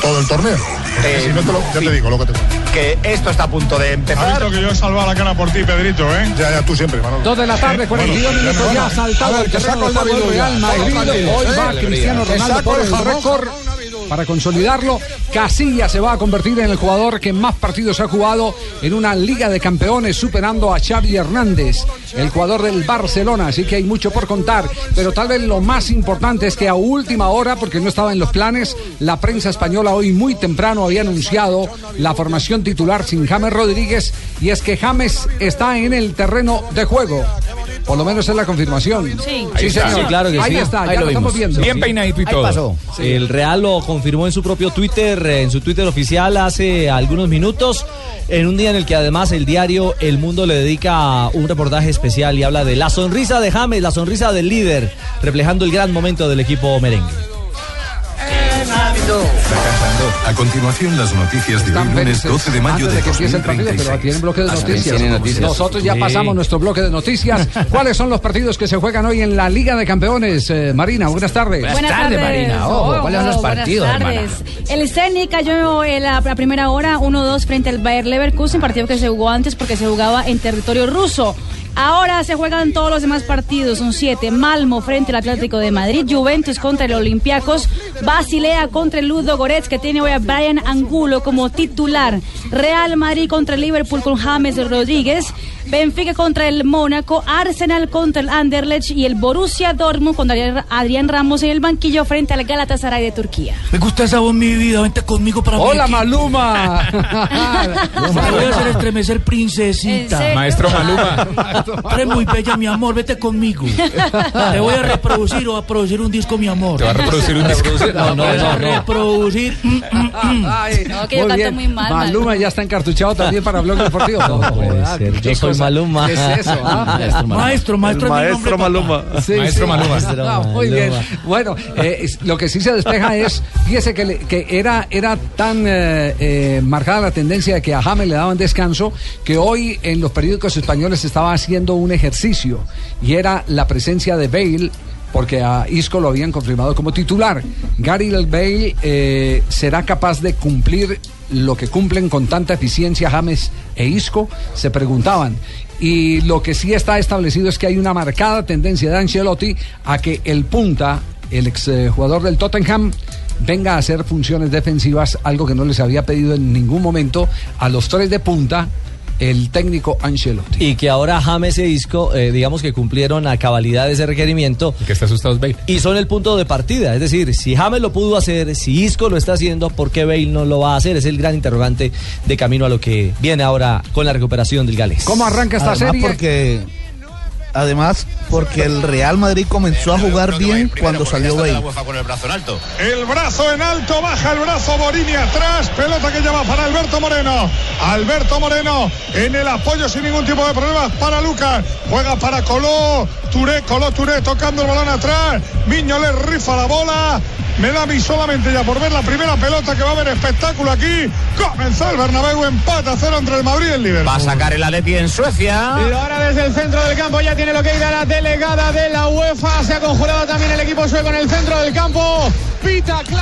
Todo el torneo. si no te lo, ya te digo lo que te Que esto está a punto de empezar. que yo he salvado la cara por ti, Pedrito, ¿eh? Ya, ya, tú siempre, Manolo. Dos de la tarde, 42 Bueno, minutos ya ha saltado el que terreno del. Real Madrid. Hoy va ¿eh? Cristiano Ronaldo por el récord para consolidarlo. Casilla se va a convertir en el jugador que más partidos ha jugado en una Liga de Campeones, superando a Xavi Hernández, el jugador del Barcelona. Así que hay mucho por contar. Pero tal vez lo más importante es que a última hora, porque no estaba en los planes, la prensa española hoy muy temprano había anunciado la formación titular sin James Rodríguez. Y es que James está en el terreno de juego. Por lo menos es la confirmación. Sí. sí, señor. Claro que Ahí sí. está, Ahí ya lo lo estamos vimos. viendo. Bien peinadito y Ahí todo. pasó. El Real lo confirmó en su propio Twitter, eh, en su Twitter oficial hace algunos minutos, en un día en el que además el diario El Mundo le dedica un reportaje especial y habla de la sonrisa de James, la sonrisa del líder, reflejando el gran momento del equipo merengue. A continuación, las noticias de hoy, lunes felices 12 de mayo antes de de que empiece el partido, pero 2036. tienen bloque de noticias. noticias. Nosotros ya Sí. pasamos nuestro bloque de noticias. ¿Cuáles son los partidos que se juegan hoy en la Liga de Campeones? Eh, Marina, buenas tardes. Buenas tardes. Ojo, ¿cuáles son los buenas partidos. El Zenit cayó en la, la primera hora 1-2 frente al Bayer Leverkusen, partido que se jugó antes porque se jugaba en territorio ruso. Ahora se juegan todos los demás partidos, son siete. Malmo frente al Atlético de Madrid, Juventus contra el Olympiacos, Basilea contra el Ludo Goretz, que tiene hoy a Brian Angulo como titular. Real Madrid contra el Liverpool con James Rodríguez, Benfica contra el Mónaco, Arsenal contra el Anderlecht y el Borussia Dortmund con Adrián- Ramos en el banquillo frente al Galatasaray de Turquía. Me gusta esa voz, mi vida. Vente conmigo para Hola, mi. Maluma. Te voy a hacer estremecer, princesita. Maestro Maluma. Tú eres muy bella, mi amor. Vete conmigo. Te voy a reproducir o a producir un disco, mi amor. ¿Te va a reproducir un disco? No, no, No. Reproducir. mm, mm, mm. Ay, No, que yo canto muy mal, Maluma ya está encartuchado también para Blog Deportivo. No, puede ser. Yo soy. Maluma. ¿Qué es eso? ah? Maestro, maestro. Sí, Maestro. Maluma. Muy bien. Maluma. Bueno, eh, lo que sí se despeja es, fíjese que, era, era tan eh, eh, marcada la tendencia de que a James le daban descanso que hoy en los periódicos españoles estaba un ejercicio y era la presencia de Bale. Porque a Isco lo habían confirmado como titular. Gary Bale eh, será capaz de cumplir lo que cumplen con tanta eficiencia James e Isco, se preguntaban. Y lo que sí está establecido es que hay una marcada tendencia de Ancelotti a que el punta, el exjugador del Tottenham, venga a hacer funciones defensivas, algo que no les había pedido en ningún momento a los tres de punta el técnico Ancelotti. Y que ahora James e Isco, eh, digamos que cumplieron a cabalidad ese requerimiento. Que está asustado Bale. Y son el punto de partida. Es decir, si James lo pudo hacer, si Isco lo está haciendo, ¿por qué Bale no lo va a hacer? Es el gran interrogante de camino a lo que viene ahora con la recuperación del galés. ¿Cómo arranca esta Además, serie? Porque, además, porque el Real Madrid comenzó a jugar bien cuando salió Bale. con el brazo en alto. El brazo en alto, baja el brazo Borini atrás, pelota que lleva para Alberto Moreno. Alberto Moreno en el apoyo sin ningún tipo de problemas para Lucas. Juega para Coló, Touré, Coló, Touré tocando el balón atrás. Miño le rifa la bola. Me da a mí solamente ya por ver la primera pelota que va a haber espectáculo aquí. Comenzó el Bernabéu, empate a cero entre el Madrid y el Liverpool. Va a sacar el Atleti en Suecia. Y ahora desde el centro del campo ya tiene lo que ir a la delegada de la UEFA. Se ha conjurado también el equipo sueco en el centro del campo.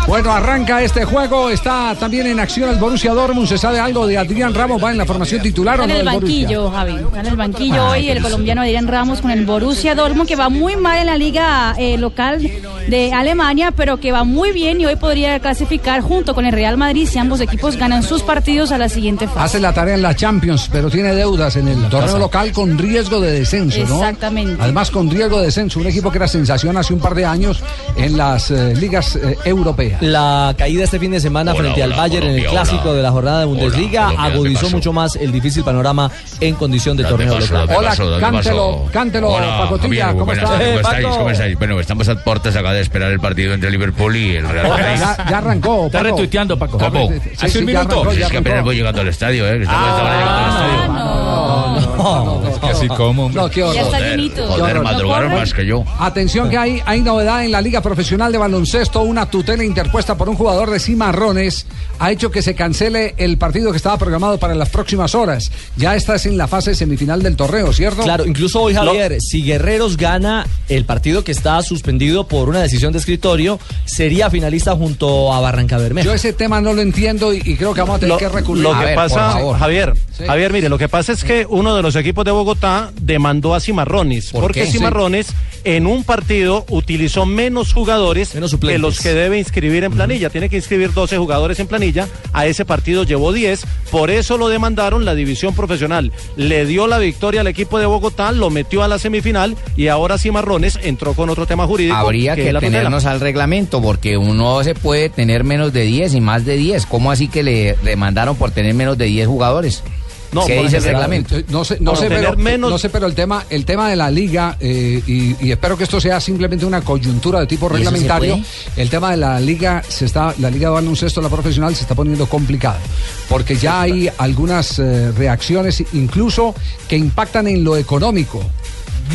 Bueno, arranca este juego, está también en acción el Borussia Dortmund, ¿se sabe algo de Adrián Ramos? ¿Va en la formación titular o no en el del Borussia? banquillo, Javi. Está en el banquillo Ah, hoy el colombiano Adrián Ramos con el Borussia Dortmund, que va muy mal en la liga eh, local de Alemania, pero que va muy bien y hoy podría clasificar junto con el Real Madrid si ambos equipos ganan sus partidos a la siguiente fase. Hace la tarea en la Champions, pero tiene deudas en el torneo local con riesgo de descenso, ¿no? Exactamente. Además, con riesgo de descenso, un equipo que era sensación hace un par de años en las eh, ligas eh, europeas. La caída este fin de semana Hola, frente hola, al Bayern en el Colombia, clásico hola. de la jornada de Bundesliga Colombia, ¿qué agudizó pasó? mucho más el difícil panorama en condición de torneo local. Hola, cántelo, cántelo, Hola, Pacotilla, ¿cómo buenas está? Eh, ¿cómo estáis? Paco. ¿Cómo estáis? Bueno, estamos a puertas acá de esperar el partido entre Liverpool y el Real Madrid. ya, ya arrancó, Está Paco. retuiteando, Paco. ¿Cómo? Sí, sí, ya arrancó, Pues es que apenas voy llegando al estadio, ¿eh? Estamos estamos llegando al estadio. No, no, no, que así como. No, qué horror. Ya está Joder, ¿No madrugaron más que yo. Atención que hay, hay novedad en la Liga Profesional de Baloncesto. Una tutela interpuesta por un jugador de Cimarrones ha hecho que se cancele el partido que estaba programado para las próximas horas. Ya estás en la fase semifinal del torneo, ¿cierto? Claro, incluso hoy Javier, si Guerreros gana el partido que está suspendido por una decisión de escritorio, sería finalista junto a Barranca Bermeja. Yo ese tema no lo entiendo y, y creo que vamos a tener Lo, que recurrir. lo A que ver, pasa, favor. Javier, Sí. Javier, mire, lo que pasa es que uno de los equipos de Bogotá demandó a Cimarrones, ¿Por porque qué? Cimarrones en un partido utilizó menos jugadores Menos que los que debe inscribir en planilla. Tiene que inscribir 12 jugadores en planilla, a ese partido llevó 10, por eso lo demandaron la división profesional. Le dio la victoria al equipo de Bogotá, lo metió a la semifinal y ahora Cimarrones entró con otro tema jurídico. Habría que que tutela. tenernos al reglamento porque uno se puede tener menos de 10 y más de 10. ¿Cómo así que le demandaron por tener menos de 10 jugadores? No, ¿Qué por dice el reglamento? No sé, no sé, pero, menos- no sé, pero el tema, el tema de la liga, eh, y, y espero que esto sea simplemente una coyuntura de tipo ¿Y eso se reglamentario. El tema de la liga se está, la liga de baloncesto, la profesional, se está poniendo complicado. Porque ya hay algunas eh, reacciones, incluso que impactan en lo económico.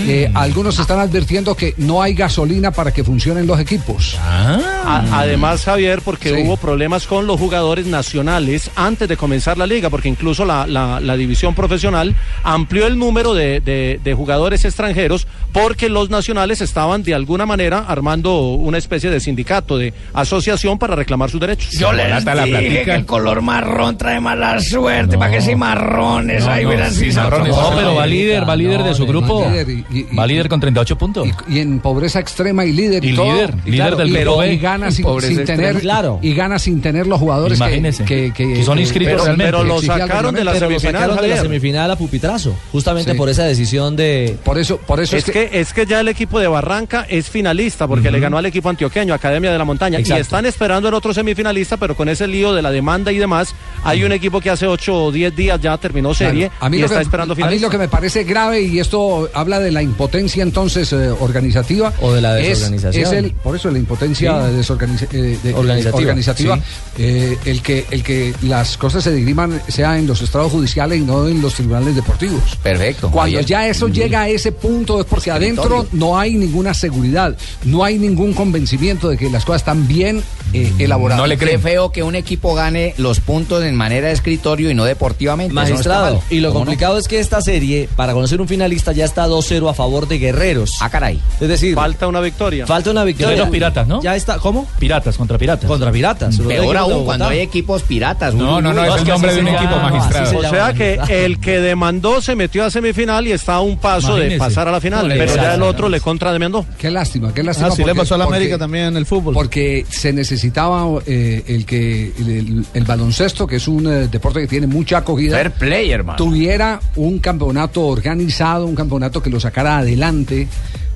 Eh, algunos están advirtiendo que no hay gasolina para que funcionen los equipos. A- Además, Javier, porque Sí. hubo problemas con los jugadores nacionales antes de comenzar la liga, porque incluso la, la- la división profesional amplió el número de, de- de jugadores extranjeros porque los nacionales estaban de alguna manera armando una especie de sindicato, de asociación para reclamar sus derechos. Yo les la dije platica. que el color marrón trae mala suerte. ¿Para qué cimarrones? Ahí verán si cimarrones. son- No, pero va líder, va líder de su grupo. líder y- y- y- Va líder con 38 puntos. y, y en pobreza extrema y líder y, todo. líder, Y líder del B. y gana sin, tener Claro. y gana sin tener los jugadores que, Imagínese. que, que- Que son inscritos Pero, realmente. pero lo sacaron de la Pero lo semifinal, sacaron de la semifinal a pupitrazo, justamente Sí. por esa decisión de... por eso por eso Es que, es que ya el equipo de Barranca es finalista porque le ganó al equipo antioqueño, Academia de la Montaña. Exacto. Y están esperando el otro semifinalista, pero con ese lío de la demanda y demás, hay un equipo que hace 8 o 10 días ya terminó serie Claro, a mí, y lo está que, esperando a mí finalista. lo que me parece grave y esto habla de la impotencia entonces eh, organizativa O de la es- desorganización. es, el por eso la impotencia Sí. desorganiza- eh, de- Organizativa, organizativa, sí. eh, el que el que las cosas se diriman sea en los estrados judiciales y no en los tribunales deportivos Perfecto. Cuando ya eso llega a ese punto es porque adentro no hay ninguna seguridad, no hay ningún convencimiento de que las cosas están bien eh, elaboradas. No le Qué creen. feo que un equipo gane los puntos en manera de escritorio y no deportivamente. No Magistrado, y lo complicado es que esta serie, para conocer un finalista, ya está 2-0 a favor de Guerreros. Ah, caray. Es decir, Falta una victoria. falta una victoria. Guerreros piratas, ¿no? Ya está, ¿cómo? Piratas contra piratas. Contra Piratas. los Peor aún cuando hay equipos piratas. No, no, no, es el que nombre de un equipo magistrado. se O sea que el que demandó se metió a semifinal y está a un paso de pasar a la final, pero ya el otro le contrademandó. Qué lástima, qué lástima. Así le pasó a la porque- América también en el fútbol. Porque se necesitaba eh, el que el, el- el baloncesto, que es un eh, deporte que tiene mucha acogida, Fair play, hermano. tuviera un campeonato organizado, un campeonato que lo sacara adelante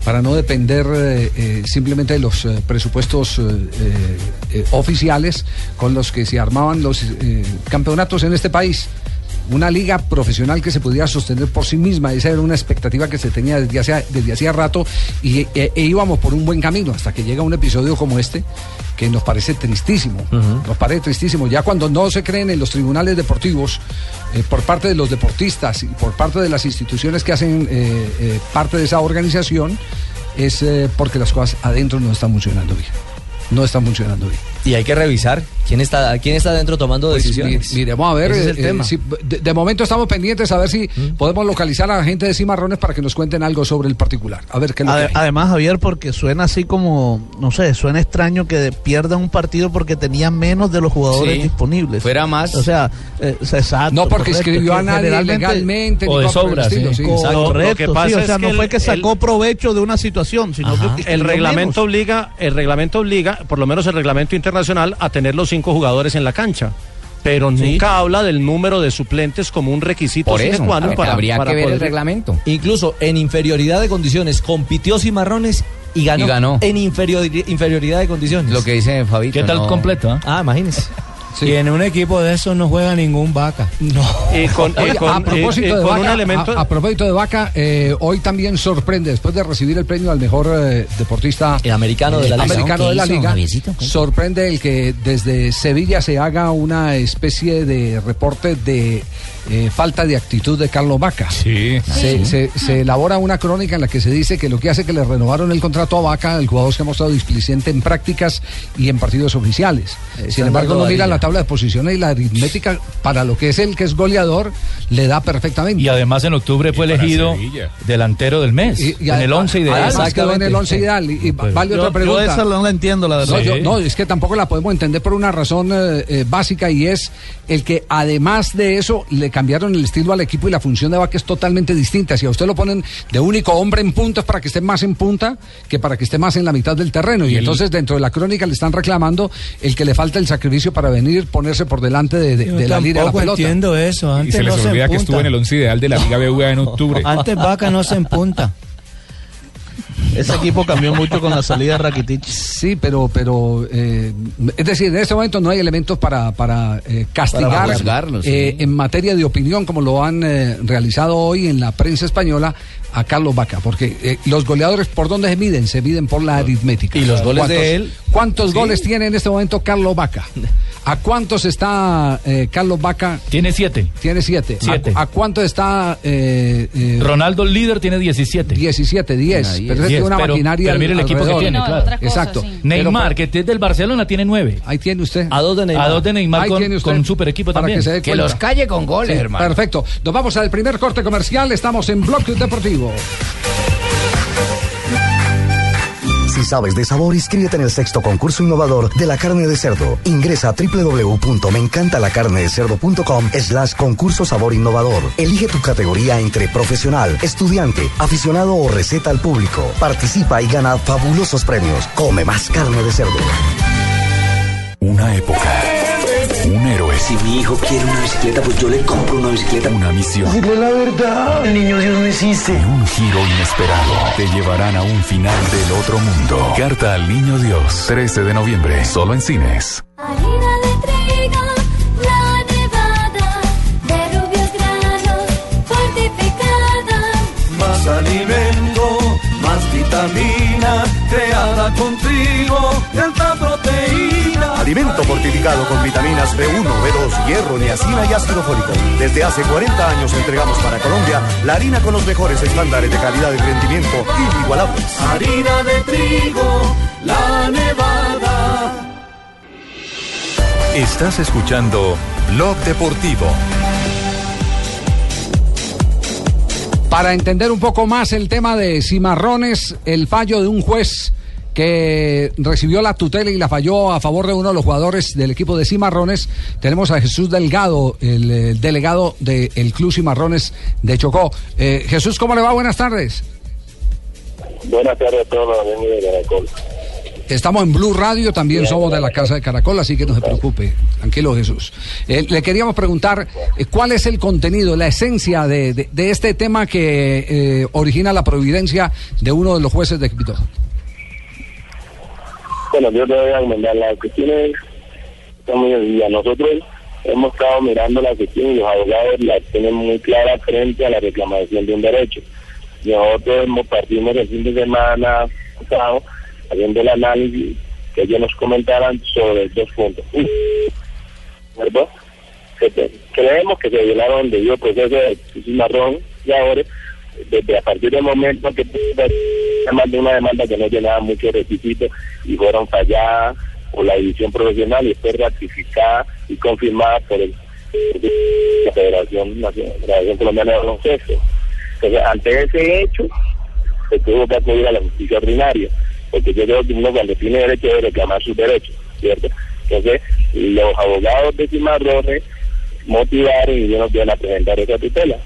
para no depender eh, eh, simplemente de los eh, presupuestos oficiales con los que se armaban los campeonatos en este país. Una liga profesional que se pudiera sostener por sí misma, esa era una expectativa que se tenía desde hacía, desde hacía rato y e- e íbamos por un buen camino hasta que llega un episodio como este que nos parece tristísimo, nos parece tristísimo. Ya cuando no se creen en los tribunales deportivos eh, por parte de los deportistas y por parte de las instituciones que hacen eh, eh, parte de esa organización, es porque las cosas adentro no están funcionando bien. No están funcionando bien. Y hay que revisar quién está, quién está dentro tomando Pues, decisiones. mi- mire, vamos a ver. Ese es el eh, tema. eh, si- de, de momento estamos pendientes a ver si podemos localizar a la gente de Cimarrones para que nos cuenten algo sobre el particular. A ver qué es lo que. Además, Javier, porque suena así como, no sé, suena extraño que pierda un partido porque tenía menos de los jugadores Sí. disponibles. Fuera más. O sea, eh, exacto. No porque correcto, escribió es a que nadie legalmente. o ni de el sobra, sí. sí. Correcto, Lo que pasa sí, o es sea, que no el- fue que sacó el- provecho de una situación, sino que El escribió reglamento menos. obliga, el reglamento obliga, por lo menos el reglamento internacional, a tener los cinco jugadores en la cancha. Pero nunca habla del número de suplentes como un requisito Por eso, habría- para, habría para que ver el reglamento. Incluso en inferioridad de condiciones compitió Cimarrones y ganó. Y ganó. En inferiori- inferioridad de condiciones. Lo que dice Fabito. ¿Qué tal no. completo? ah? Ah, imagínese. Y en un equipo de esos no juega ningún vaca. No. Y con, y Oye, con- a propósito y- y de con Vaca, un elemento. a, a propósito de Vaca, eh, hoy también sorprende, después de recibir el premio al mejor eh, deportista El americano de la liga. americano ¿Qué de la liga, sorprende el que desde Sevilla se haga una especie de reporte de eh, falta de actitud de Carlos Vaca. Sí. Se, se- se elabora una crónica en la que se dice que lo que hace que le renovaron el contrato a Vaca, el jugador se ha mostrado displicente en prácticas y en partidos oficiales. Sin embargo, no mira varilla. la tabla de posiciones y la aritmética para lo que es el que es goleador, le da perfectamente. Y además en octubre fue elegido Sevilla. delantero del mes. Y- y en el a- 11 ideal. Quedó en el Exactamente. 11 ideal. Y, y Pues, vale Yo, otra yo pregunta. esa no la entiendo, la verdad. Yo- no, es que tampoco la podemos entender por una razón eh, eh, básica y es el que además de eso le cambiaron el estilo al equipo y la función de Vaca es totalmente distinta. Si a usted lo ponen de único hombre en punta es para que esté más en punta que para que esté más en la mitad del terreno. Y, entonces dentro de la crónica le están reclamando el que le falta el sacrificio para venir, ponerse por delante de, de- Yo de la línea de la pelota. entiendo eso. Y Antes se les no se olvida que estuvo en el once ideal de la Liga BVA en octubre. Antes vaca no se empunta. Ese equipo cambió mucho con la salida de Rakitic. Sí, pero, pero eh, es decir, en este momento no hay elementos para, para eh, castigar Para juzgarlo, sí. eh, en materia de opinión, como lo han eh, realizado hoy en la prensa española, a Carlos Vaca, porque eh, los goleadores, ¿por dónde se miden? Se miden por la aritmética. Y los goles de ¿Cuántos- él? ¿Cuántos goles tiene en este momento Carlos Vaca? ¿A cuántos está eh, Carlos Vaca? Tiene siete. Tiene siete. Siete. ¿A, a cuánto está eh, eh, Ronaldo el líder tiene 17. 17, 10. Una, Pero tiene una pero- maquinaria pero mire el equipo que tiene, No, claro. cosa, Exacto. sí. Neymar, que es del Barcelona, tiene nueve. Ahí tiene usted. A dos de Neymar. A dos de Neymar Ahí con, tiene usted con super equipo también. que los calle con goles, Sí, hermano. Perfecto. Nos vamos al primer corte comercial. Estamos en Bloque Deportivo. Sabes de sabor, inscríbete en el sexto concurso innovador de la carne de cerdo. Ingresa a www.meencantalacarnedecerdo.com slash concurso sabor innovador. Elige tu categoría entre profesional, estudiante, aficionado o receta al público. Participa y gana fabulosos premios. Come más carne de cerdo. Una época. Un héroe. Si mi hijo quiere una bicicleta, pues yo le compro una bicicleta. Una misión. Dile la verdad. El niño Dios no existe. Y un giro inesperado. Te llevarán a un final del otro mundo. Carta al Niño Dios. 13 de noviembre. Solo en cines. Harina de trigo, la nevada, de rubios granos, fortificada. Más alimento, más vitamina, creada con trigo de alta. Alimento fortificado con vitaminas B1, B2, hierro, niacina y ácido fólico. Desde hace 40 años entregamos para Colombia la harina con los mejores estándares de calidad y rendimiento inigualables. Harina de trigo, la nevada. Estás escuchando Blog Deportivo. Para entender un poco más el tema de Cimarrones, el fallo de un juez que recibió la tutela y la falló a favor de uno de los jugadores del equipo de Cimarrones, tenemos a Jesús Delgado, el, eh, delegado del Club Cimarrones de Chocó. Eh, Jesús, ¿cómo le va? Buenas tardes. Buenas tardes a todos los amigos de Caracol. Estamos en Blue Radio, también somos de la Casa de Caracol, así que no se preocupe. Tranquilo, Jesús. Eh, le queríamos preguntar eh, cuál es el contenido, la esencia de, de- de este tema que origina la providencia de uno de los jueces de Quito. Bueno, yo te voy a comentar la cuestión es está muy sencilla. Nosotros hemos estado mirando la cuestión y los abogados la tienen muy clara frente a la reclamación de un derecho. Nosotros hemos partimos el fin de semana pasado haciendo el análisis que ellos nos comentaran sobre dos puntos. ¿verdad? Que creemos que se violaron debido proceso de marrón y ahora desde a partir del momento que se mandó una demanda que no llenaba muchos requisitos y fueron falladas por la división profesional y fue ratificada y confirmada por el la Federación Nacional, Colombiana de Baloncesto. Entonces, ante ese hecho, se tuvo que acudir a la justicia ordinaria, porque yo creo que uno cuando tiene derecho debe reclamar sus derechos, ¿cierto? Entonces, los abogados de Cimarrones motivaron y ellos nos a presentar esa tutela.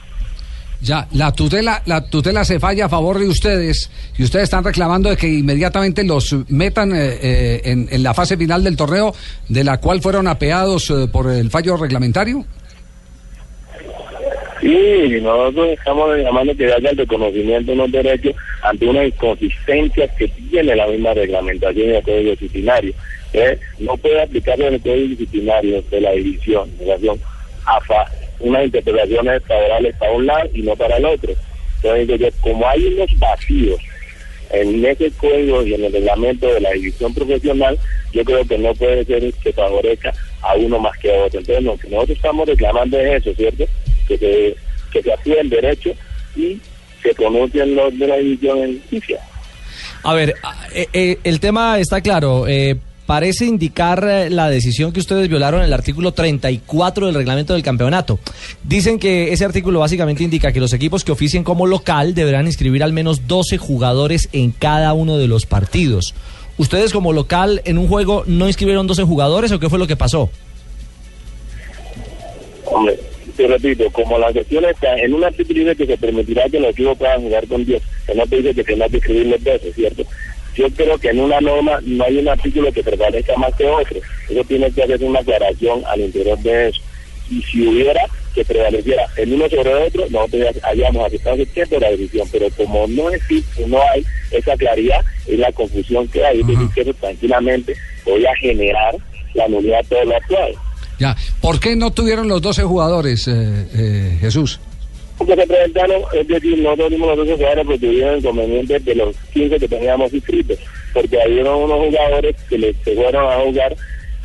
Ya, la tutela, la tutela se falla a favor de ustedes y ustedes están reclamando de que inmediatamente los metan eh, eh, en, la fase final del torneo, de la cual fueron apeados eh, por el fallo reglamentario. Sí, nosotros estamos llamando que haya el reconocimiento de unos derechos ante una inconsistencia que tiene la misma reglamentación y el código disciplinario. ¿eh? No puede aplicarse en el código disciplinario de la división, en relación a fa- unas interpretaciones favorables para un lado y no para el otro. Entonces, como hay unos vacíos en ese código y en el reglamento de la división profesional, yo creo que no puede ser que favorezca a uno más que a otro. Entonces, lo que nosotros estamos reclamando es eso, ¿cierto? Que se, que se actúe el derecho y se pronuncien los de la división en justicia. A ver, eh, eh, el tema está claro. eh, parece indicar eh, la decisión que ustedes violaron en el artículo 34 del reglamento del campeonato. Dicen que ese artículo básicamente indica que los equipos que oficien como local deberán inscribir al menos 12 jugadores en cada uno de los partidos. ¿Ustedes como local en un juego no inscribieron 12 jugadores o qué fue lo que pasó? Hombre, te repito, como la cuestión está en un artículo que se permitirá que los equipos puedan jugar con 10, que no te dice que tengas que escribir los 12, ¿cierto? Yo creo que en una norma no hay un artículo que prevalezca más que otro. Eso tiene que hacer una aclaración al interior de eso. Y si hubiera que prevaleciera el uno sobre el otro, nosotros ya hayamos aceptado de la decisión. Pero como no existe, no hay esa claridad, es la confusión que hay. Yo que eso tranquilamente voy a generar la nulidad de todo lo actual. Ya. ¿Por qué no tuvieron los 12 jugadores, eh, eh, Jesús? Porque se presentaron, es decir, nosotros dimos los dos jugadores porque tuvieron inconvenientes de los 15 que teníamos inscritos, porque había unos jugadores que les se fueron a jugar,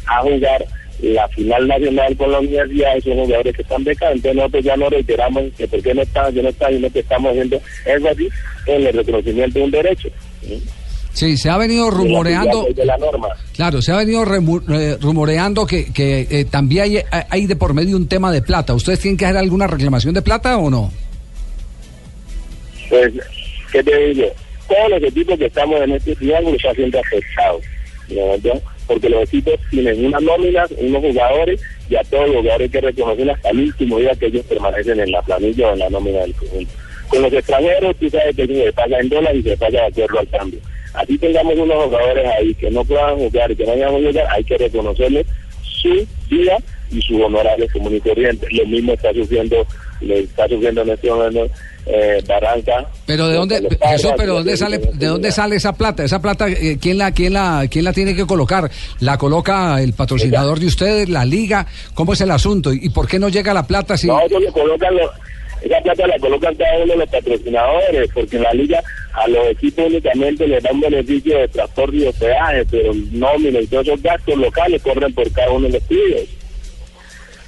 a jugar la final nacional con la universidad, esos jugadores que están becados, entonces nosotros ya no reiteramos que por qué no están, que no están, sino que estamos haciendo eso así en el reconocimiento de un derecho. Sí, se ha venido rumoreando. de la norma. Claro, se ha venido eh, rumoreando que, que eh, también hay, hay de por medio un tema de plata. ¿Ustedes tienen que hacer alguna reclamación de plata o no? Pues, ¿qué te digo? Todos los equipos que estamos en este triángulo están siendo afectados, ¿no? porque los equipos tienen unas nóminas, unos jugadores, y a todos los jugadores hay que reconocer hasta el último día que ellos permanecen en la planilla o en la nómina del conjunto. Con los extranjeros, tú sabes que se paga en dólares y se paga de acuerdo al cambio. Así tengamos unos jugadores ahí que no puedan jugar y que no vayan a jugar, hay que reconocerles su día y su honorario común y. Lo mismo está sufriendo, le está sufriendo en este momento eh, Barranca. Pero de dónde, padres, Jesús, pero dónde sale, de dónde sale esa plata? Esa plata, eh, ¿quién la, quién la, quién la tiene que colocar? ¿La coloca el patrocinador de ustedes, la liga? ¿Cómo es el asunto? ¿Y por qué no llega la plata si? No, ellos le colocan los- esa plata la colocan cada uno de los patrocinadores, porque en la liga a los equipos únicamente les dan beneficio de transporte y hospedaje, pero nómina y todos esos gastos locales corren por cada uno de los clubes.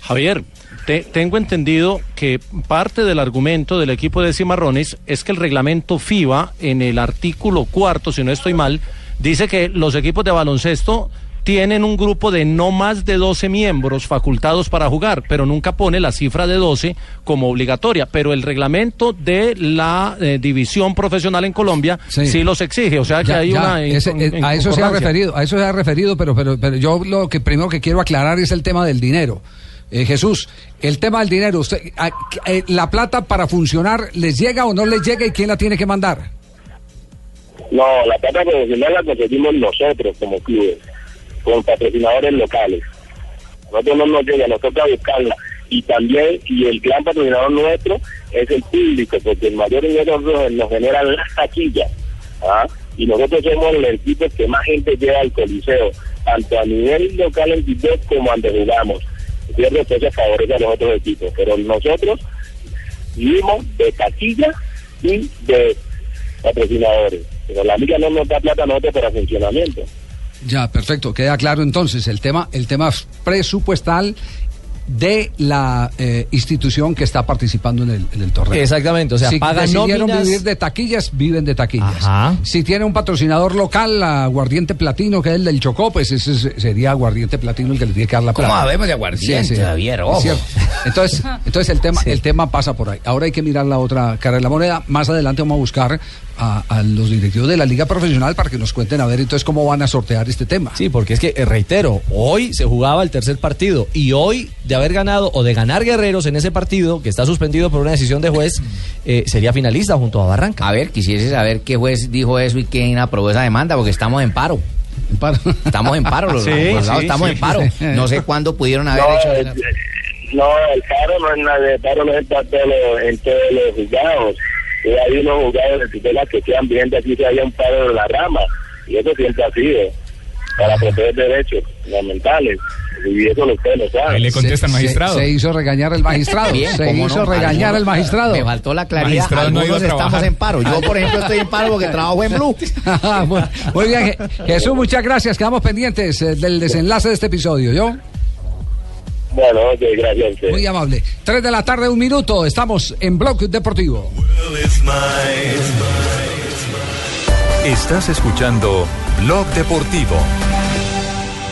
Javier, te- tengo entendido que parte del argumento del equipo de Cimarrones es que el reglamento FIBA, en el artículo cuarto, si no estoy mal, dice que los equipos de baloncesto tienen un grupo de no más de 12 miembros facultados para jugar, pero nunca pone la cifra de 12 como obligatoria. Pero el reglamento de la eh, división profesional en Colombia sí, los exige. O sea que Ya, hay ya, una. ese- eh, a eso se ha referido, a eso se ha referido, pero, pero, pero yo lo que primero que quiero aclarar es el tema del dinero. Eh, Jesús, el tema del dinero, usted, a- eh, la plata para funcionar, ¿les llega o no les llega y quién la tiene que mandar? No, la plata profesional la conseguimos nosotros como clubes, con patrocinadores locales. Nosotros no nos llega, nos toca buscarla. Y también, y el gran patrocinador nuestro es el público, porque el mayor ingreso nos generan las taquillas. ¿ah? Y nosotros somos el equipo que más gente lleva al coliseo, tanto a nivel local en Quito como donde jugamos. ¿Cierto? Entonces favorece a los otros equipos. Pero nosotros vivimos de taquilla y de patrocinadores. Pero la liga no nos da plata a nosotros para funcionamiento. Ya, perfecto, queda claro entonces el tema, el tema presupuestal de la eh, institución que está participando en el, en el torneo. Exactamente, o sea, si pagan decidieron nóminas- vivir de taquillas, viven de taquillas. Ajá. Si tiene un patrocinador local, Aguardiente Platino, que es el del Chocó, pues ese es- sería Aguardiente Platino el que le tiene que dar la ¿Cómo plata. habemos de aguardiente, Ojo. cierto. Entonces, entonces el tema, el tema pasa por ahí. Ahora hay que mirar la otra cara de la moneda. Más adelante vamos a buscar a, a los directivos de la liga profesional para que nos cuenten a ver entonces cómo van a sortear este tema. Sí, porque es que, eh, reitero, hoy se jugaba el tercer partido y hoy, de haber ganado o de ganar Guerreros en ese partido, que está suspendido por una decisión de juez, eh, sería finalista junto a Barranca. A ver, quisiese saber qué juez dijo eso y quién aprobó esa demanda, porque estamos en paro. Estamos en paro, los Sí, sí, estamos sí. en paro. No sé cuándo pudieron haber No, hecho eh, eso. No, el paro no es nada, el paro no es en en todos los juzgados. Y hay unos juzgados de tutela que quedan viendo aquí que haya un paro de la rama. Y eso siempre ha sido para proteger derechos fundamentales. Y eso lo ustedes lo saben. Ahí le contesta el Se- magistrado. se- se hizo regañar el magistrado. Se hizo regañar el magistrado. Me faltó la claridad. Magistrado no Algunos iba a estamos trabajar. en paro. Yo, por ejemplo, estoy en paro porque trabajo en Blue. Muy- Muy bien, Je- Jesús, muchas gracias. Quedamos pendientes eh, del desenlace de este episodio. ¿Yo? Bueno, ok, gracias. Muy amable. Tres de la tarde, un minuto. Estamos en Blog Deportivo. Estás escuchando Blog Deportivo.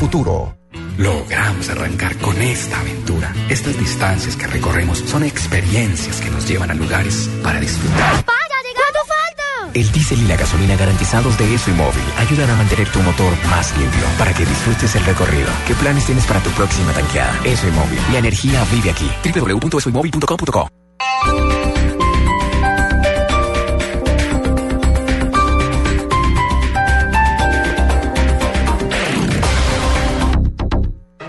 futuro. Logramos arrancar con esta aventura. Estas distancias que recorremos son experiencias que nos llevan a lugares para disfrutar. ¿Cuánto falta? El diésel y la gasolina garantizados de ESO y Móvil ayudan a mantener tu motor más limpio para que disfrutes el recorrido. ¿Qué planes tienes para tu próxima tanqueada? ESO y Móvil. La energía vive aquí. www.esoymóvil.com.co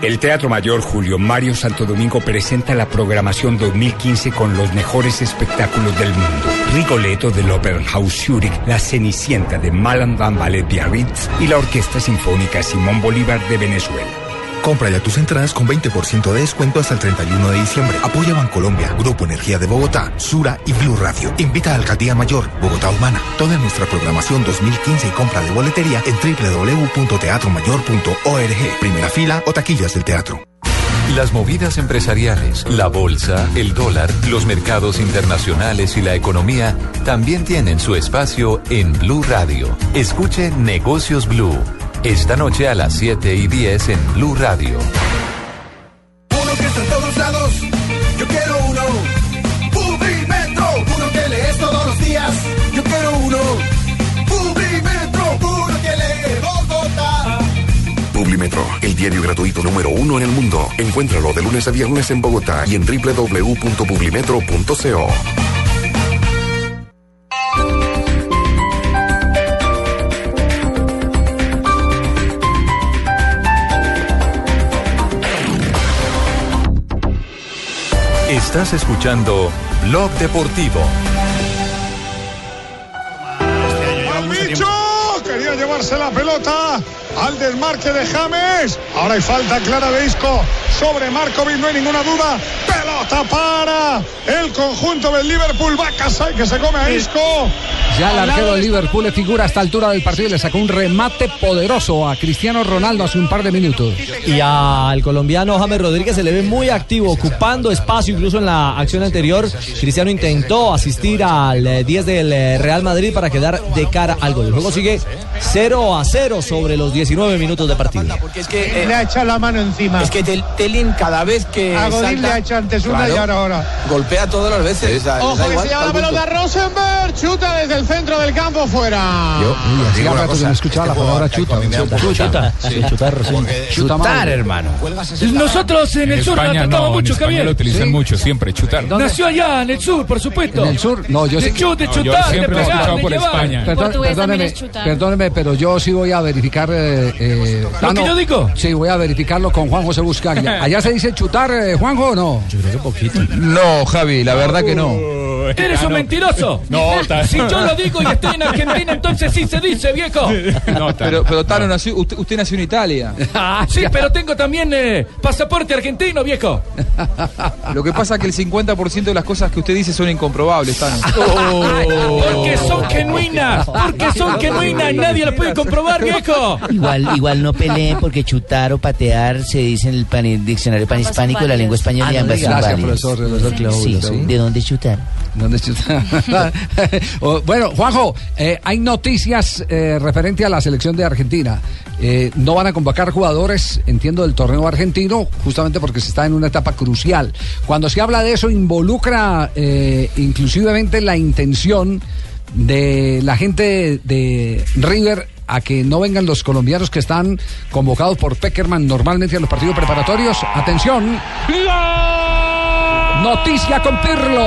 El Teatro Mayor Julio Mario Santo Domingo presenta la programación 2015 con los mejores espectáculos del mundo. Rigoletto del Opernhaus Zurich, La Cenicienta de Malandam Ballet Biarritz y la Orquesta Sinfónica Simón Bolívar de Venezuela. Compra ya tus entradas con 20% de descuento hasta el 31 de diciembre. Apoya Bancolombia, Grupo Energía de Bogotá, Sura y Blue Radio. Invita a Alcaldía Mayor, Bogotá Humana. Toda nuestra programación 2015 y compra de boletería en www.teatromayor.org. Primera fila o taquillas del teatro. Las movidas empresariales, la bolsa, el dólar, los mercados internacionales y la economía también tienen su espacio en Blue Radio. Escuche Negocios Blue. Esta noche a las 7 y 10 en Blue Radio. Uno que está en todos lados, yo quiero uno. Publimetro, uno que lees todos los días, yo quiero uno. Publimetro, uno que lee Bogotá. Publimetro, el diario gratuito número uno en el mundo. Encuéntralo de lunes a viernes en Bogotá y en www.publimetro.co. Estás escuchando Blog Deportivo. ¡Bicho! Quería llevarse la pelota al desmarque de James. Ahora hay falta clara de Isco sobre Markovic, no hay ninguna duda. Pelota para el conjunto del Liverpool. Va Casay que se come a Isco. Ya el arquero de de- Liverpool le figura a esta altura del partido y le sacó un remate poderoso a Cristiano Ronaldo hace un par de minutos. Y al colombiano James Rodríguez se le ve muy activo, ocupando espacio incluso en la acción anterior. Cristiano intentó asistir al eh, 10 del eh, Real Madrid para quedar de cara al gol. El juego sigue 0 a 0 sobre los 19 minutos de partido. Es que le ha echado la mano encima. Es que Tel- Telin cada vez que A Godín salta, le ha hecho antes una claro, y ahora ahora. golpea todas las veces. da- Ojo da que igual, se llama la pelota Rosenberg, chuta desde el centro del campo fuera. hacía rato que no escuchaba la palabra chuta. Chuta. Sí, chutar, sí. Chuta mal. hermano. Nosotros en, En el sur la tratamos no, mucho, Javier. lo utilizan mucho, siempre, chutar. Nació allá en el sur, por supuesto. ¿En el sur? No, yo de sí que- chut, de No, yo chutar, de siempre lo he pegar, escuchado de por. España. Perdóneme, chutar. perdóneme, pero yo sí voy a verificar. Eh, eh, ¿Lo que yo digo? Sí, voy a verificarlo con Juan José Buscaglia. ¿Allá se dice chutar, eh, Juanjo, o no? Poquito. No, Javi, la verdad que no. Eres un mentiroso. No, Si yo lo digo y estoy en Argentina, entonces sí se dice, viejo. Pero, pero Tano, nació, usted, usted nació en Italia. Sí, pero tengo también eh, pasaporte argentino, viejo. Lo que pasa es que el 50% de las cosas que usted dice son incomprobables, Tano. Porque son genuinas, porque son genuinas y nadie lo puede comprobar, viejo. Igual, igual no peleen porque chutar o patear se dice en el pan- diccionario panhispánico de la lengua española y Ah, no ambas Gracias, profesor, profesor Claudio, Sí, sí. ¿De dónde chutar? ¿Dónde chuta? O, bueno, Juanjo, eh, hay noticias eh, referente a la selección de Argentina. Eh, no van a convocar jugadores, entiendo, del torneo argentino, justamente porque se está en una etapa crucial. Cuando se habla de eso, involucra eh, inclusivamente la intención de la gente de River a que no vengan los colombianos que están convocados por Peckerman normalmente a los partidos preparatorios. Atención. Noticia con Pirlo.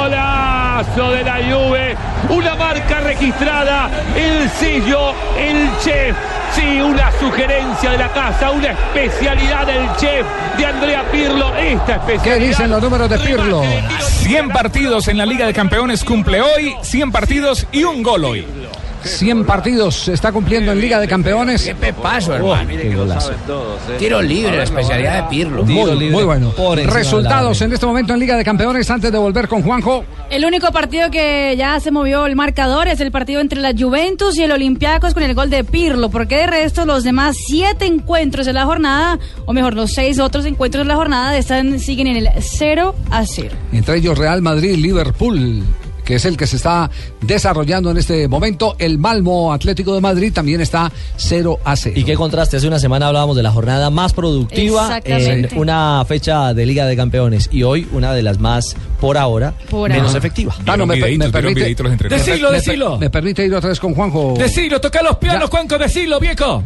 Golazo de la Juve, una marca registrada, el sello, el chef. Sí, una sugerencia de la casa, una especialidad del chef de Andrea Pirlo. Esta especialidad. ¿Qué dicen los números de Pirlo? 100 partidos en la Liga de Campeones cumple hoy, 100 partidos y un gol hoy. 100 partidos se está cumpliendo en Liga de Campeones. Qué pepazo, hermano. qué golazo. Tiro libre, la especialidad de Pirlo. Muy, muy bueno. Resultados en este momento en Liga de Campeones antes de volver con Juanjo. El único partido que ya se movió el marcador es el partido entre la Juventus y el Olympiacos con el gol de Pirlo, porque de resto los demás siete encuentros de la jornada, o mejor, los seis otros encuentros de la jornada están siguen en el 0 a 0. Entre ellos Real Madrid, Liverpool, que es el que se está desarrollando en este momento. El Malmo Atlético de Madrid también está 0 a 0. Y qué contraste, hace una semana hablábamos de la jornada más productiva en una fecha de Liga de Campeones y hoy una de las más, por ahora, Por menos ahora. efectiva. Tano, me, per- me permite, Decilo, me- me- decilo. me permite ir otra vez con Juanjo. Decilo, toca los pianos, Juanco, decilo, viejo.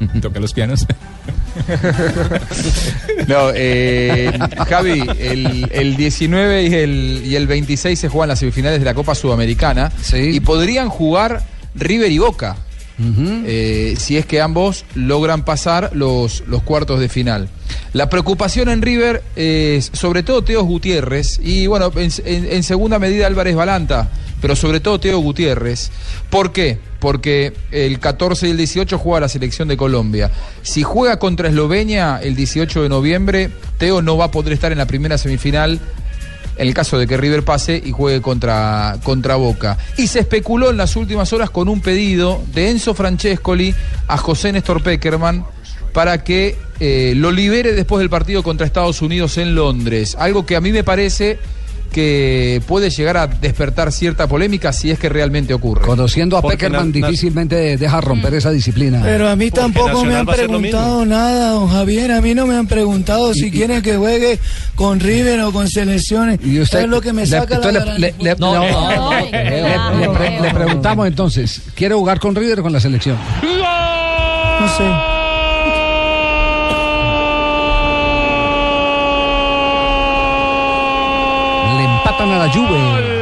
Toca los pianos. No, eh, Javi, el, el 19 y el, y el 26 se juegan las semifinales de la Copa Sudamericana y podrían jugar River y Boca. eh, si es que ambos logran pasar los, los cuartos de final. La preocupación en River es sobre todo Teo Gutiérrez y bueno, en, en- en segunda medida Álvarez Balanta, pero sobre todo Teo Gutiérrez. ¿Por qué? Porque el 14 y el 18 juega la selección de Colombia. Si juega contra Eslovenia el 18 de noviembre, Teo no va a poder estar en la primera semifinal en el caso de que River pase y juegue contra, contra Boca. Y se especuló en las últimas horas con un pedido de Enzo Francescoli a José Néstor Peckerman para que eh, lo libere después del partido contra Estados Unidos en Londres. Algo que a mí me parece que puede llegar a despertar cierta polémica si es que realmente ocurre. Conociendo a Porque Peckerman, na- na- difícilmente deja romper esa disciplina. Pero a mí Porque tampoco me han preguntado nada, don Javier. A mí no me han preguntado si quieren que juegue con River o con selecciones. Y usted es lo que me le- saca la le- le- le- No, no, no, le- le- le pre- le preguntamos entonces, ¿quiere jugar con River o con la selección? No sé. La Juve.